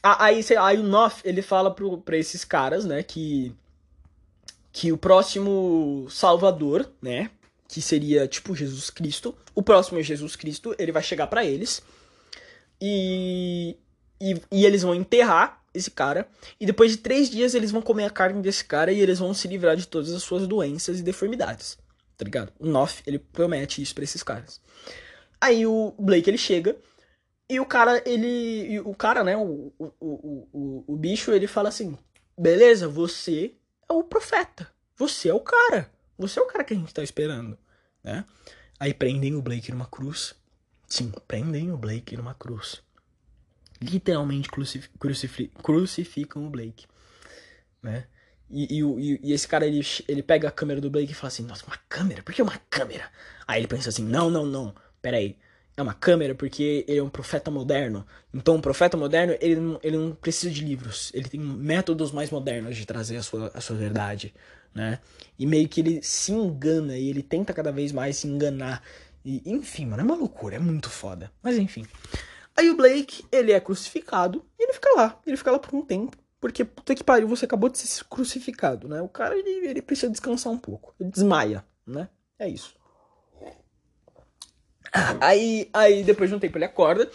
Aí, aí o Noth, ele fala pro, pra esses caras, né, que. que o próximo Salvador, né, que seria tipo Jesus Cristo. O próximo Jesus Cristo, ele vai chegar para eles e, e, e, eles vão enterrar esse cara. E depois de três dias eles vão comer a carne desse cara e eles vão se livrar de todas as suas doenças e deformidades. Tá ligado? O Noff, ele promete isso pra esses caras. Aí o Blake, ele chega e o cara, ele. O cara, né? O, o, o, o, o bicho, ele fala assim: beleza, você é o profeta. Você é o cara. Você é o cara que a gente tá esperando, né? Aí prendem o Blake numa cruz. Sim, prendem o Blake numa cruz. Literalmente crucif crucificam o Blake, né? E, e, e, esse cara, ele, ele pega a câmera do Blake e fala assim, nossa, uma câmera? Por que uma câmera? Aí ele pensa assim, não, não, não, peraí. É uma câmera porque ele é um profeta moderno. Então, um profeta moderno, ele não, ele não precisa de livros. Ele tem métodos mais modernos de trazer a sua, a sua verdade, né? E meio que ele se engana e ele tenta cada vez mais se enganar. E, enfim, mano, é uma loucura, é muito foda. Mas enfim. Aí o Blake, ele é crucificado e ele fica lá. Ele fica lá por um tempo. Porque, puta que pariu, você acabou de ser crucificado, né? O cara, ele, ele precisa descansar um pouco. Ele desmaia, né? É isso. Aí, aí, depois de um tempo, ele acorda.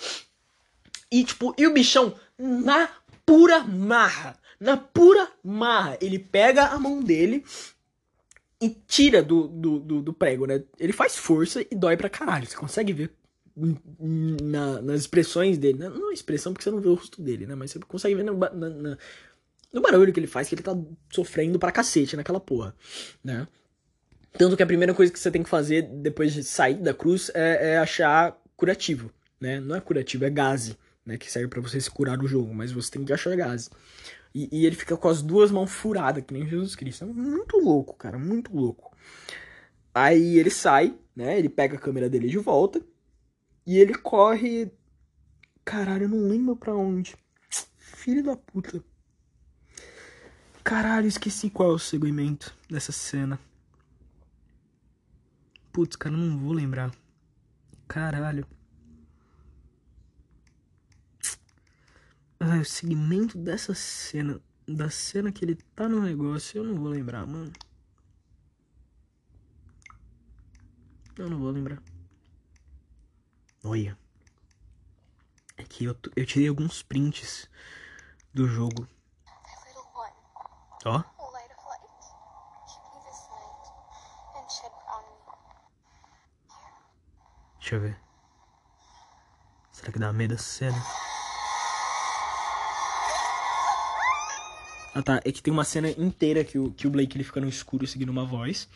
E, tipo, e o bichão, na pura marra, na pura marra, ele pega a mão dele e tira do, do, do, do prego, né? Ele faz força e dói pra caralho. Você consegue ver na, nas expressões dele. Né? Não expressão porque você não vê o rosto dele, né? Mas você consegue ver no, na, na, no barulho que ele faz que ele tá sofrendo pra cacete naquela porra, né? Tanto que a primeira coisa que você tem que fazer depois de sair da cruz é, é achar curativo, né? Não é curativo, é gase, né? Que serve para você se curar no jogo, mas você tem que achar gase. E, e, ele fica com as duas mãos furadas, que nem Jesus Cristo. É muito louco, cara, muito louco. Aí ele sai, né? Ele pega a câmera dele de volta e ele corre. Caralho, eu não lembro pra onde. Filho da puta. Caralho, esqueci qual é o segmento dessa cena. Putz, cara, não vou lembrar. Caralho. Ah, o segmento dessa cena. Da cena que ele tá no negócio, eu não vou lembrar, mano. Eu não vou lembrar. Olha. É que eu, eu tirei alguns prints do jogo. Ó. Deixa eu ver. Será que dá medo essa cena? Ah tá, é que tem uma cena inteira que o, que o Blake ele fica no escuro seguindo uma voz,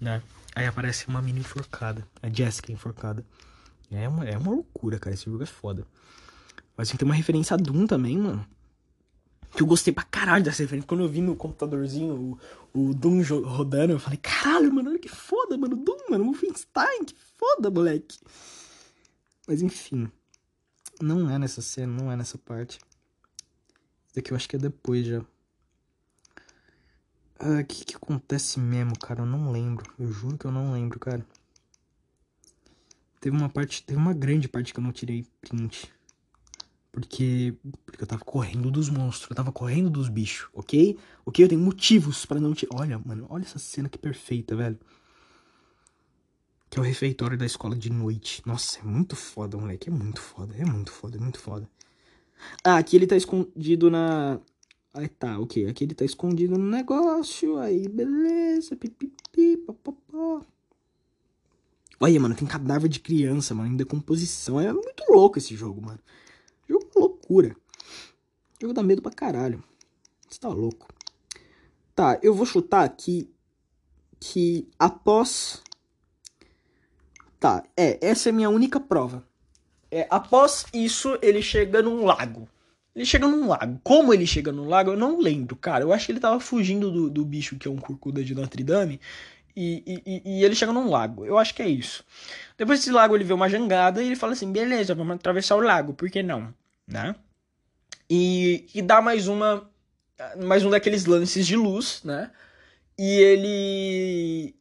né? Aí aparece uma mina enforcada, a Jessica enforcada. É uma, é uma loucura, cara, esse jogo é foda. Mas tem uma referência a Doom também, mano. Que eu gostei pra caralho dessa referência. Quando eu vi no computadorzinho o, o Doom rodando, eu falei, caralho, mano, olha que foda, mano. Doom, mano, Wolfenstein, que foda, moleque. Mas enfim. Não é nessa cena, não é nessa parte. Isso daqui eu acho que é depois já. Ah, o que que acontece mesmo, cara? Eu não lembro. Eu juro que eu não lembro, cara. Teve uma parte, teve uma grande parte que eu não tirei print. Porque, porque eu tava correndo dos monstros, eu tava correndo dos bichos, ok? Ok, eu tenho motivos para não te. Olha, mano, olha essa cena que perfeita, velho. Que é o refeitório da escola de noite. Nossa, é muito foda, moleque. É muito foda, é muito foda, é muito foda. Ah, aqui ele tá escondido na. Aí tá, ok. Aqui ele tá escondido no negócio. Aí, beleza. Pipipi, papapá. Olha, mano, tem cadáver de criança, mano, em decomposição. É muito louco esse jogo, mano. Jogo é loucura. Jogo dá medo pra caralho. Você tá louco. Tá, eu vou chutar aqui que após. Tá, é, essa é a minha única prova. É, após isso, ele chega num lago. Ele chega num lago. Como ele chega num lago, eu não lembro, cara. Eu acho que ele tava fugindo do, do bicho que é um curcuda de Notre Dame. E, e, e, ele chega num lago. Eu acho que é isso. Depois desse lago, ele vê uma jangada e ele fala assim: beleza, vamos atravessar o lago, por que não? Né? E, e dá mais uma. Mais um daqueles lances de luz, né? E ele.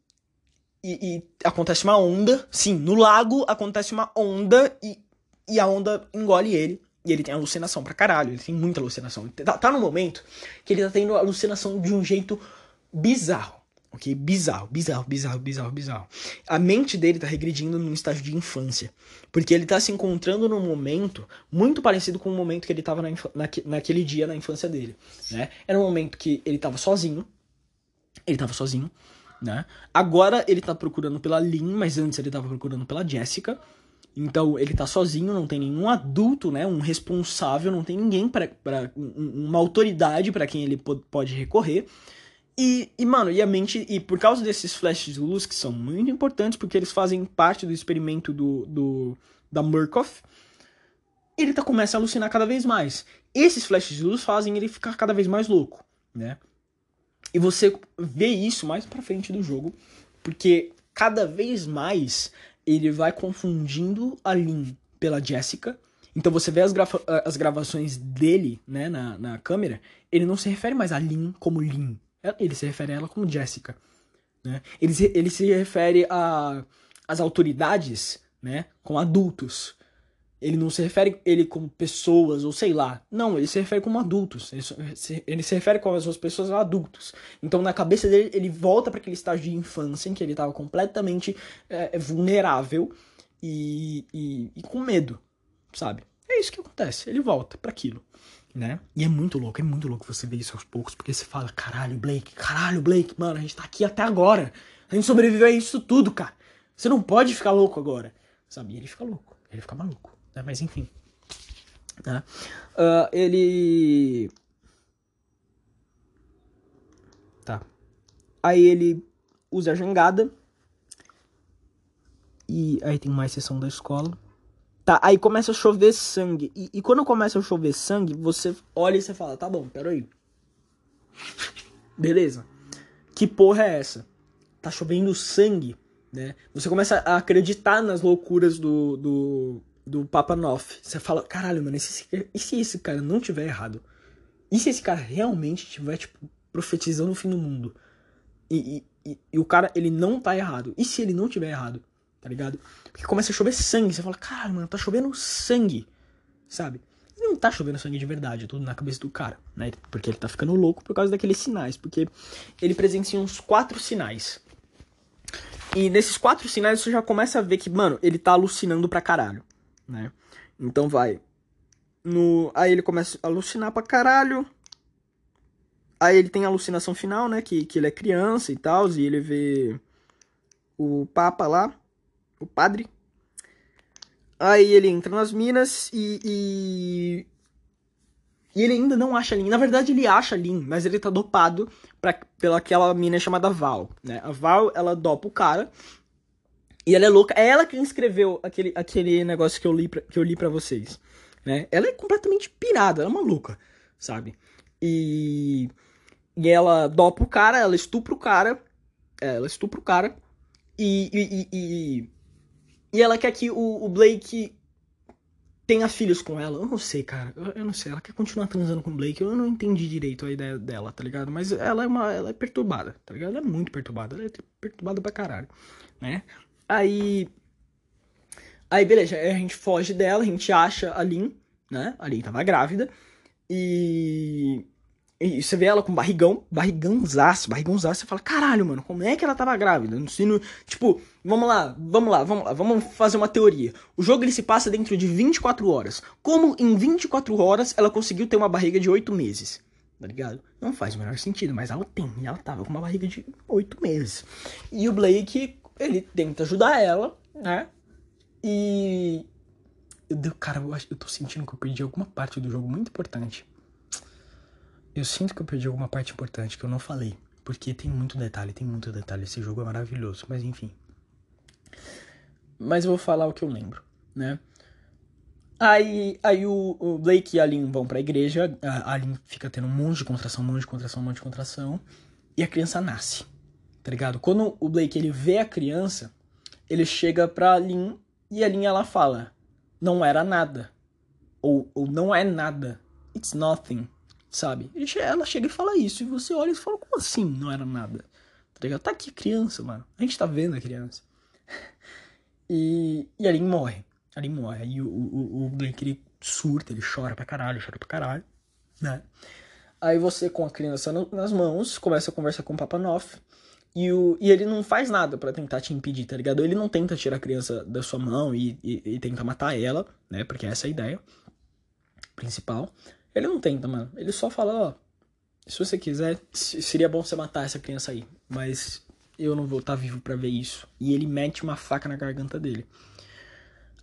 E, e acontece uma onda. Sim, no lago acontece uma onda e, e a onda engole ele. E ele tem alucinação pra caralho. Ele tem muita alucinação. Tá, tá no momento que ele tá tendo alucinação de um jeito bizarro ok? Bizarro, bizarro, bizarro, bizarro, bizarro. A mente dele tá regredindo num estágio de infância. Porque ele tá se encontrando num momento muito parecido com o momento que ele tava na naquele dia na infância dele, né? Era um momento que ele tava sozinho. Ele tava sozinho, né? Agora ele tá procurando pela Lynn, mas antes ele tava procurando pela Jessica. Então ele tá sozinho, não tem nenhum adulto, né? Um responsável, não tem ninguém para uma autoridade para quem ele pode recorrer. E, e, mano, e a mente. E por causa desses flashes de luz, que são muito importantes, porque eles fazem parte do experimento do, do da Murkoff, ele tá, começa a alucinar cada vez mais. Esses flashes de luz fazem ele ficar cada vez mais louco, né? E você vê isso mais pra frente do jogo, porque cada vez mais ele vai confundindo a Lin pela Jessica. Então você vê as, grava as gravações dele, né, na, na câmera, ele não se refere mais a Lin como Lin. Ele se refere a ela como Jessica. Né? Ele, se, ele se refere a as autoridades, né, como adultos. Ele não se refere ele como pessoas, ou sei lá. Não, ele se refere como adultos. Ele se, ele se refere com as suas pessoas adultos. Então, na cabeça dele, ele volta para aquele estágio de infância em que ele estava completamente é, vulnerável e, e, e, com medo, sabe? É isso que acontece. Ele volta para aquilo, né? E é muito louco, é muito louco você ver isso aos poucos, porque você fala: caralho, Blake, caralho, Blake, mano, a gente tá aqui até agora. A gente sobreviveu a isso tudo, cara. Você não pode ficar louco agora, sabe? E ele fica louco, ele fica maluco. Né? Mas enfim. Né? Uh, ele. Tá. Aí ele usa a jangada. E aí tem mais sessão da escola. Tá, aí começa a chover sangue. E, e quando começa a chover sangue, você olha e você fala, tá bom, peraí. Beleza. Que porra é essa? Tá chovendo sangue, né? Você começa a acreditar nas loucuras do, do, do Papa Noff. Você fala, caralho, mano, e se, e se esse cara não tiver errado? E se esse cara realmente tiver, tipo, profetizando o fim do mundo? E, e, e, e, o cara, ele não tá errado. E se ele não tiver errado? Tá ligado? Porque começa a chover sangue. Você fala, caralho, mano, tá chovendo sangue. Sabe? E não tá chovendo sangue de verdade, é tudo na cabeça do cara, né? Porque ele tá ficando louco por causa daqueles sinais. Porque ele presencia uns quatro sinais. E nesses quatro sinais você já começa a ver que, mano, ele tá alucinando pra caralho né? Então vai. No, aí ele começa a alucinar pra caralho. Aí ele tem a alucinação final, né? Que, que ele é criança e tal. E ele vê o Papa lá, o padre. Aí ele entra nas minas e, e, e. ele ainda não acha Lin. Na verdade, ele acha Lin, mas ele tá dopado pra, pela aquela mina chamada Val. Né? A Val, ela dopa o cara e ela é louca. É ela que escreveu aquele, aquele negócio que eu li pra, que eu li para vocês. Né? Ela é completamente pirada, ela é maluca, sabe? E, e ela dopa o cara, ela estupra o cara. É, ela estupra o cara. E, e, e, e, ela quer que o, o Blake tenha filhos com ela. Eu não sei, cara. Eu, eu, não sei. Ela quer continuar transando com o Blake. Eu não entendi direito a ideia dela, tá ligado? Mas ela é uma. Ela é perturbada, tá ligado? Ela é muito perturbada. Ela é perturbada pra caralho, né? Aí. Aí, beleza, a gente foge dela, a gente acha a Lin, né? A Lin tava grávida. E. E você vê ela com barrigão, barrigãozaço, barrigãozaço, você fala, caralho, mano, como é que ela tava grávida? No sino, tipo, vamos lá, vamos lá, vamos lá, vamos fazer uma teoria. O jogo ele se passa dentro de 24 horas. Como em 24 horas ela conseguiu ter uma barriga de 8 meses? Tá ligado? Não faz o menor sentido, mas ela tem, ela tava com uma barriga de 8 meses. E o Blake ele tenta ajudar ela, né? E. Cara, eu, eu tô sentindo que eu perdi alguma parte do jogo muito importante. Eu sinto que eu perdi alguma parte importante que eu não falei. Porque tem muito detalhe, tem muito detalhe. Esse jogo é maravilhoso, mas enfim. Mas eu vou falar o que eu lembro, né? Aí, aí o, o Blake e a Lynn vão pra igreja. A, a Lynn fica tendo um monte de contração, um monte de contração, um monte de contração. E a criança nasce tá ligado? Quando o Blake ele vê a criança, ele chega pra Lin e a Lin ela fala: Não era nada. Ou, ou não é nada. It's nothing. Sabe? Ela chega e fala isso. E você olha e fala: Como assim não era nada? Tá ligado? Tá aqui a criança, mano. A gente tá vendo a criança. (laughs) e, e a Lin morre. A Lin morre. Aí o, o, o Blake ele surta, ele chora pra caralho, chora pra caralho. Né? Aí você, com a criança nas mãos, começa a conversar com o Papa Noff. E, o, e ele não faz nada para tentar te impedir, tá ligado? Ele não tenta tirar a criança da sua mão e, e, e tenta matar ela, né? Porque essa é a ideia principal. Ele não tenta, mano. Ele só fala, ó. Se você quiser, seria bom você matar essa criança aí. Mas eu não vou estar tá vivo para ver isso. E ele mete uma faca na garganta dele.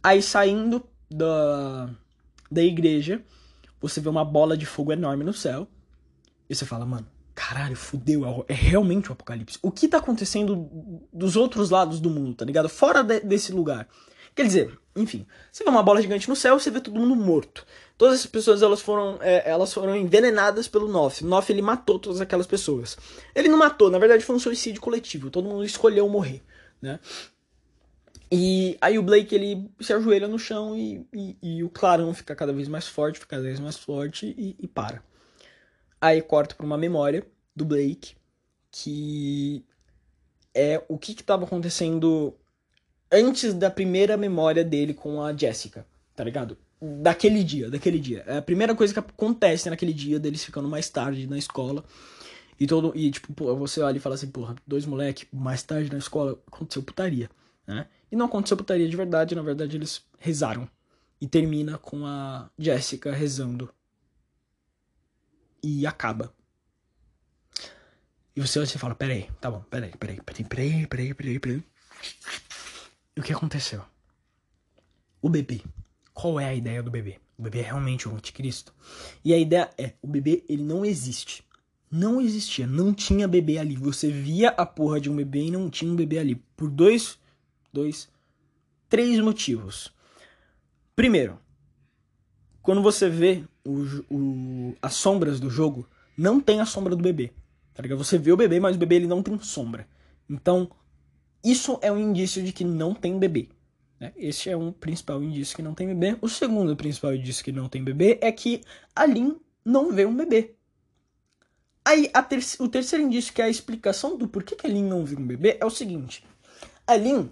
Aí saindo da, da igreja, você vê uma bola de fogo enorme no céu. E você fala, mano, caralho, fudeu, é, é realmente o apocalipse. O que tá acontecendo dos outros lados do mundo, tá ligado? Fora de, desse lugar. Quer dizer, enfim, você vê uma bola gigante no céu, você vê todo mundo morto. Todas essas pessoas elas foram, é, elas foram envenenadas pelo Noff. Noff ele matou todas aquelas pessoas. Ele não matou, na verdade foi um suicídio coletivo. Todo mundo escolheu morrer, né? E aí o Blake ele se ajoelha no chão e, e, e o clarão fica cada vez mais forte, fica cada vez mais forte e, e para. Aí corta para uma memória do Blake que é o que estava acontecendo antes da primeira memória dele com a Jessica, tá ligado? Daquele dia, daquele dia. É a primeira coisa que acontece naquele dia deles ficando mais tarde na escola. E todo e tipo, pô, você olha e fala assim, porra, dois moleque mais tarde na escola aconteceu putaria, né? E não aconteceu putaria de verdade, na verdade eles rezaram. E termina com a Jessica rezando. E acaba. E você olha e fala, peraí, tá bom, peraí, peraí, peraí, peraí, peraí, peraí, peraí. E o que aconteceu? O bebê. Qual é a ideia do bebê? O bebê é realmente o anticristo. E a ideia é, o bebê, ele não existe. Não existia, não tinha bebê ali. Você via a porra de um bebê e não tinha um bebê ali. Por dois dois, três motivos. Primeiro, quando você vê o, o, as sombras do jogo, não tem a sombra do bebê. Tá ligado? Você vê o bebê, mas o bebê ele não tem sombra. Então, isso é um indício de que não tem bebê. Né? Esse é um principal indício que não tem bebê. O segundo principal indício que não tem bebê é que a Lin não vê um bebê. Aí, ter o terceiro indício, que é a explicação do porquê que a Lin não vê um bebê, é o seguinte. A Lin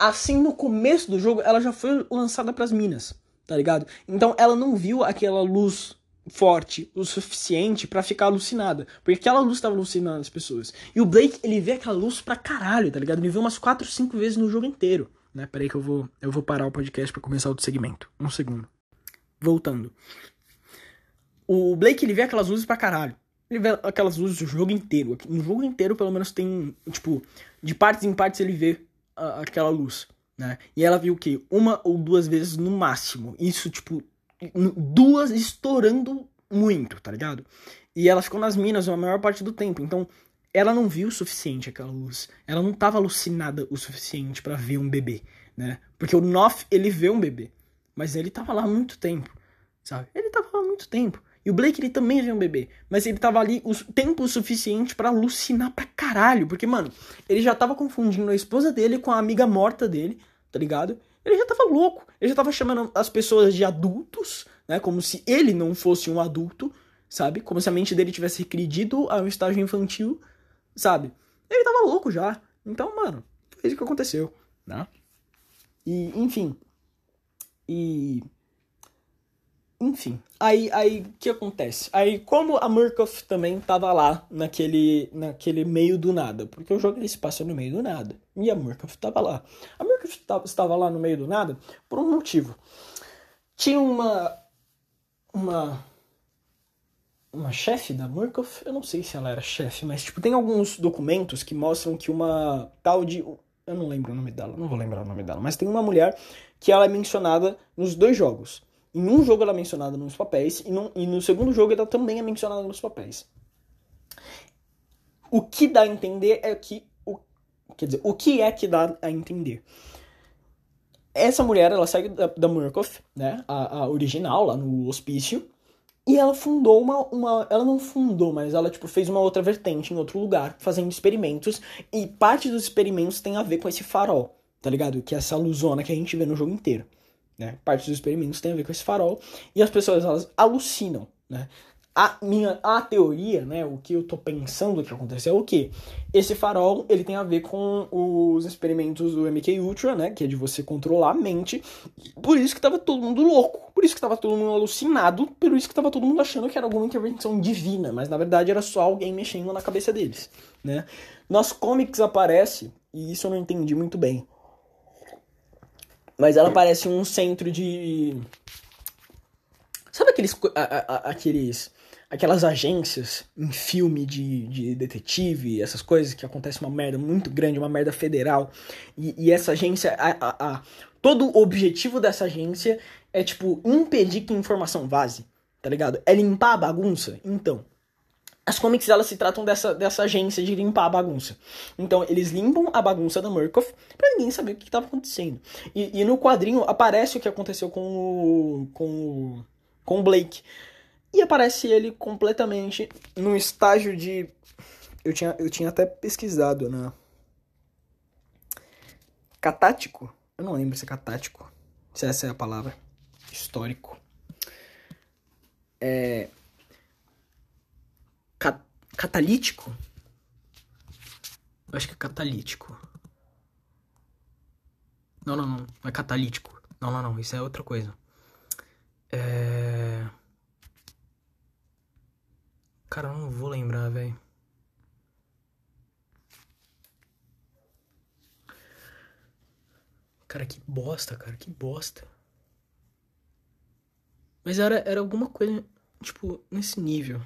assim no começo do jogo ela já foi lançada para as minas, tá ligado? Então ela não viu aquela luz forte o suficiente para ficar alucinada, porque aquela luz tava alucinando as pessoas. E o Blake, ele vê aquela luz pra caralho, tá ligado? Ele vê umas 4, 5 vezes no jogo inteiro, né? Peraí que eu vou eu vou parar o podcast para começar outro segmento. Um segundo. Voltando. O Blake, ele vê aquelas luzes pra caralho. Ele vê aquelas luzes o jogo inteiro. No jogo inteiro, pelo menos, tem, tipo, de partes em partes ele vê a, aquela luz, né? E ela viu o quê? Uma ou duas vezes no máximo. Isso, tipo, duas estourando muito, tá ligado? E ela ficou nas minas a maior parte do tempo. Então, ela não viu o suficiente aquela luz. Ela não tava alucinada o suficiente para ver um bebê, né? Porque o Noff, ele vê um bebê. Mas ele tava lá há muito tempo, sabe? Ele tava lá há muito tempo. E o Blake, ele também vê um bebê. Mas ele tava ali o tempo suficiente para alucinar pra caralho. Porque, mano, ele já tava confundindo a esposa dele com a amiga morta dele, tá ligado? Ele já tava louco. Ele já tava chamando as pessoas de adultos, né? Como se ele não fosse um adulto, sabe? Como se a mente dele tivesse regredido ao estágio infantil, sabe? Ele tava louco já. Então, mano, foi isso que aconteceu, né? E, enfim. E enfim, aí aí que acontece? Aí como a Murkoff também tava lá naquele naquele meio do nada, porque o jogo ele se passa no meio do nada, e a Murkoff tava lá. A Murkoff estava lá no meio do nada por um motivo. Tinha uma uma uma chefe da Murkoff, eu não sei se ela era chefe, mas tipo tem alguns documentos que mostram que uma tal de eu não lembro o nome dela, não vou lembrar o nome dela, mas tem uma mulher que ela é mencionada nos dois jogos. Em um jogo ela é mencionada nos papéis e, e no segundo jogo ela também é mencionada nos papéis. O que dá a entender é que. O, quer dizer, o que é que dá a entender? Essa mulher, ela segue da, da Murkoff, né? A, a original, lá no hospício. E ela fundou uma, uma. Ela não fundou, mas ela tipo, fez uma outra vertente em outro lugar, fazendo experimentos. E parte dos experimentos tem a ver com esse farol, tá ligado? Que é essa luzona que a gente vê no jogo inteiro. Né? Parte dos experimentos tem a ver com esse farol e as pessoas elas alucinam, né? A minha a teoria, né, o que eu tô pensando que aconteceu é o que esse farol, ele tem a ver com os experimentos do MK Ultra, né, que é de você controlar a mente. Por isso que tava todo mundo louco, por isso que tava todo mundo alucinado, por isso que tava todo mundo achando que era alguma intervenção divina, mas na verdade era só alguém mexendo na cabeça deles, né? Nos comics aparece, e isso eu não entendi muito bem mas ela parece um centro de. Sabe aqueles. A, a, aqueles aquelas agências em filme de, de detetive, essas coisas que acontece uma merda muito grande, uma merda federal. E, e essa agência. A, a, todo o objetivo dessa agência é, tipo, impedir que informação vaze. Tá ligado? É limpar a bagunça. Então, as comics elas se tratam dessa, dessa agência de limpar a bagunça. Então eles limpam a bagunça da Murkoff pra ninguém saber o que estava acontecendo. E, e, no quadrinho aparece o que aconteceu com o, com o, com o Blake. E aparece ele completamente no estágio de. Eu tinha, eu tinha até pesquisado, né? Catático? Eu não lembro se é catático. Se essa é a palavra. Histórico. É catalítico? Eu acho que é catalítico. Não, não, não. Não é catalítico. Não, não, não. Isso é outra coisa. É. Cara, eu não vou lembrar, velho. Cara, que bosta, cara, que bosta. Mas era, era alguma coisa, tipo, nesse nível.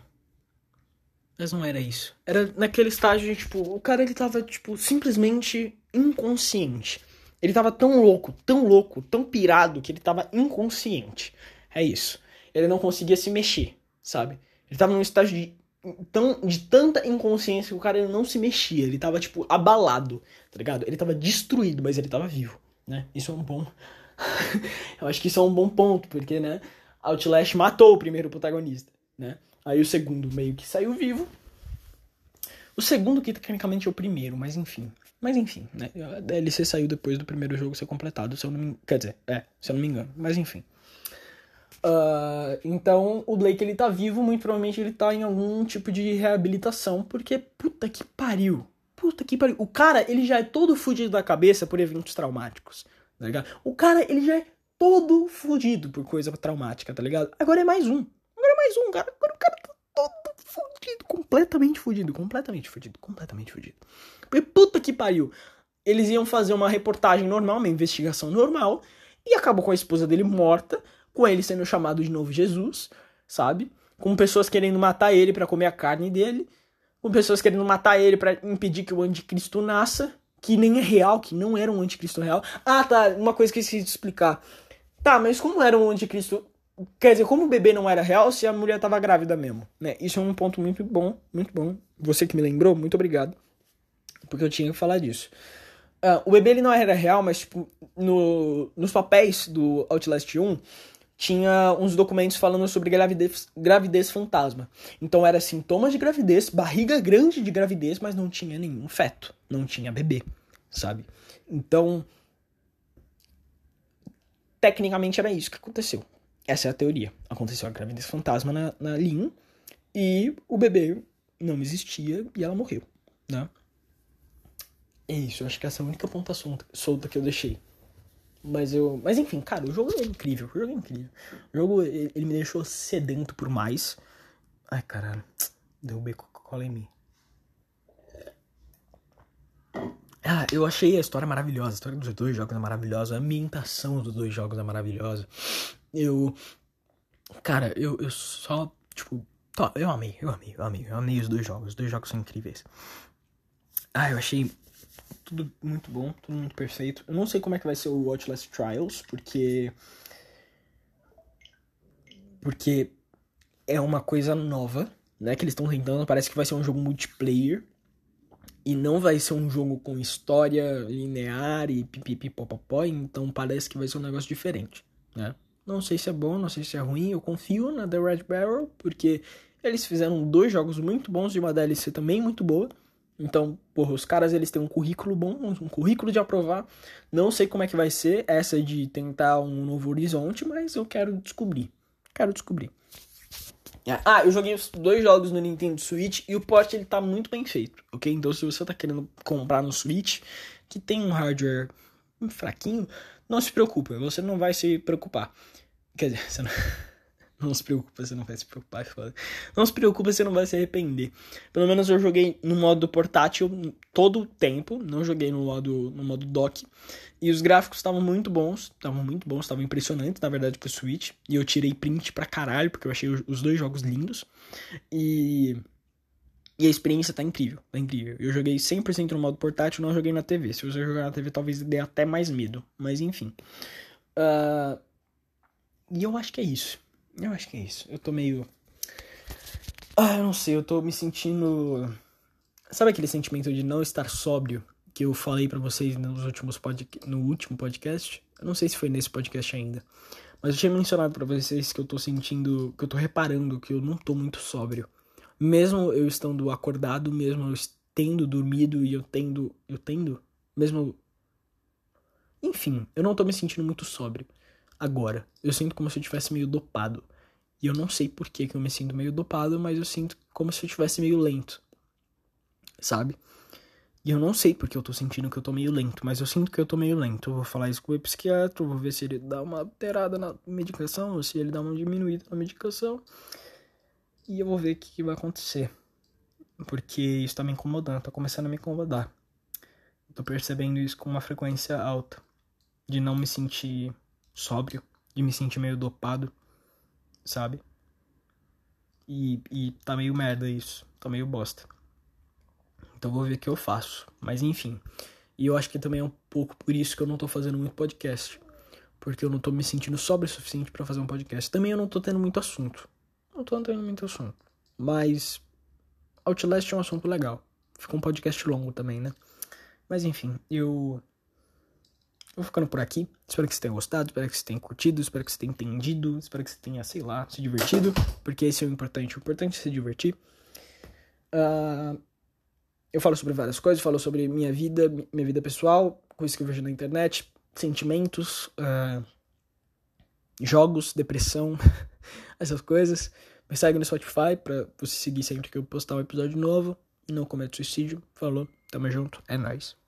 Mas não era isso. Era naquele estágio de, tipo, o cara ele tava, tipo, simplesmente inconsciente. Ele tava tão louco, tão louco, tão pirado que ele tava inconsciente. É isso. Ele não conseguia se mexer, sabe? Ele tava num estágio de, tão, de tanta inconsciência que o cara ele não se mexia. Ele tava, tipo, abalado, tá ligado? Ele tava destruído, mas ele tava vivo, né? Isso é um bom. (laughs) Eu acho que isso é um bom ponto, porque, né? Outlast matou o primeiro protagonista, né? Aí o segundo meio que saiu vivo. O segundo que tecnicamente é o primeiro, mas enfim. Mas enfim, né? A DLC saiu depois do primeiro jogo ser completado, se eu não me... Quer dizer, é, se eu não me engano. Mas enfim. Uh, então, o Blake ele tá vivo, muito provavelmente ele tá em algum tipo de reabilitação, porque puta que pariu. Puta que pariu. O cara, ele já é todo fudido da cabeça por eventos traumáticos, tá ligado? O cara, ele já é todo fudido por coisa traumática, tá ligado? Agora é mais um. Mais um, cara. Agora o cara tá todo fudido, completamente fudido, completamente fudido, completamente fudido. Porque puta que pariu. Eles iam fazer uma reportagem normal, uma investigação normal, e acabou com a esposa dele morta, com ele sendo chamado de novo Jesus, sabe? Com pessoas querendo matar ele para comer a carne dele, com pessoas querendo matar ele para impedir que o anticristo nasça, que nem é real, que não era um anticristo real. Ah, tá, uma coisa que eu esqueci de explicar. Tá, mas como era um anticristo Quer dizer, como o bebê não era real, se a mulher tava grávida mesmo, né? Isso é um ponto muito bom, muito bom. Você que me lembrou, muito obrigado. Porque eu tinha que falar disso. Uh, o bebê ele não era real, mas tipo, no, nos papéis do Outlast 1 tinha uns documentos falando sobre gravidez, gravidez fantasma. Então era sintomas de gravidez, barriga grande de gravidez, mas não tinha nenhum feto, não tinha bebê, sabe? Então, tecnicamente era isso que aconteceu. Essa é a teoria. Aconteceu a gravidez fantasma na, na Lin e o bebê não existia e ela morreu, né? É isso, acho que essa é a única ponta solta que eu deixei. Mas eu. Mas enfim, cara, o jogo é incrível. O jogo é incrível. O jogo ele me deixou sedento por mais. Ai, caralho. Deu beco cola em mim. Ah, eu achei a história maravilhosa. A história dos dois jogos é maravilhosa. A ambientação dos dois jogos é maravilhosa. Eu. Cara, eu, eu só. Tipo. Eu amei, eu amei, eu amei. Eu amei os dois jogos. Os dois jogos são incríveis. Ah, eu achei tudo muito bom, tudo muito perfeito. Eu não sei como é que vai ser o Watchless Trials, porque. Porque é uma coisa nova, né? Que eles estão tentando. Parece que vai ser um jogo multiplayer. E não vai ser um jogo com história linear e pipipipopopó. Então parece que vai ser um negócio diferente, né? Não sei se é bom, não sei se é ruim. Eu confio na The Red Barrel, porque eles fizeram dois jogos muito bons e uma DLC também muito boa. Então, porra, os caras eles têm um currículo bom, um currículo de aprovar. Não sei como é que vai ser essa de tentar um novo horizonte, mas eu quero descobrir. Quero descobrir. Ah, eu joguei os dois jogos no Nintendo Switch e o port ele tá muito bem feito, ok? Então se você tá querendo comprar no Switch, que tem um hardware fraquinho, não se preocupe, você não vai se preocupar. Quer dizer, você não, (laughs) não se preocupa, você não vai se preocupar, foda. Não se preocupa, você não vai se arrepender. Pelo menos eu joguei no modo portátil todo o tempo, não joguei no modo, no modo dock. E os gráficos estavam muito bons, estavam muito bons, estavam impressionantes, na verdade, pro Switch. E eu tirei print pra caralho, porque eu achei os dois jogos lindos. E... E a experiência tá incrível, tá incrível. Eu joguei 100% no modo portátil, não joguei na TV. Se você jogar na TV, talvez dê até mais medo. Mas enfim. Uh, e eu acho que é isso. Eu acho que é isso. Eu tô meio. Ah, eu não sei, eu tô me sentindo. Sabe aquele sentimento de não estar sóbrio que eu falei para vocês nos últimos pod... no último podcast? Eu não sei se foi nesse podcast ainda. Mas eu tinha mencionado para vocês que eu tô sentindo, que eu tô reparando que eu não tô muito sóbrio. Mesmo eu estando acordado, mesmo eu tendo dormido e eu tendo, eu tendo, mesmo enfim, eu não tô me sentindo muito sóbrio agora. Eu sinto como se eu tivesse meio dopado. E eu não sei por que, eu me sinto meio dopado, mas eu sinto como se eu tivesse meio lento. Sabe? E eu não sei porque eu tô sentindo que eu tô meio lento, mas eu sinto que eu tô meio lento. Eu vou falar isso com o psiquiatra, vou ver se ele dá uma alterada na medicação, ou se ele dá uma diminuída na medicação. E eu vou ver o que, que vai acontecer. Porque isso tá me incomodando, tá começando a me incomodar. Eu tô percebendo isso com uma frequência alta. De não me sentir sóbrio, de me sentir meio dopado, sabe? E, e tá meio merda isso, tá meio bosta. Então vou ver o que eu faço. Mas enfim. E eu acho que também é um pouco por isso que eu não tô fazendo muito podcast. Porque eu não tô me sentindo sóbrio o suficiente para fazer um podcast. Também eu não tô tendo muito assunto. Não tô tendo muito assunto. Mas Outlast é um assunto legal. Ficou um podcast longo também, né? Mas enfim, eu Vou ficando por aqui. Espero que você tenha gostado, espero que você tenha curtido, espero que você tenha entendido, espero que você tenha, sei lá, se divertido, porque esse é o importante. O importante é se divertir. Uh, eu falo sobre várias coisas, falo sobre minha vida, minha vida pessoal, coisas que eu vejo na internet, sentimentos, uh, jogos, depressão, (laughs) essas coisas. Me segue no Spotify pra você seguir sempre que eu postar um episódio novo. Não cometa suicídio. Falou, tamo junto, é nóis.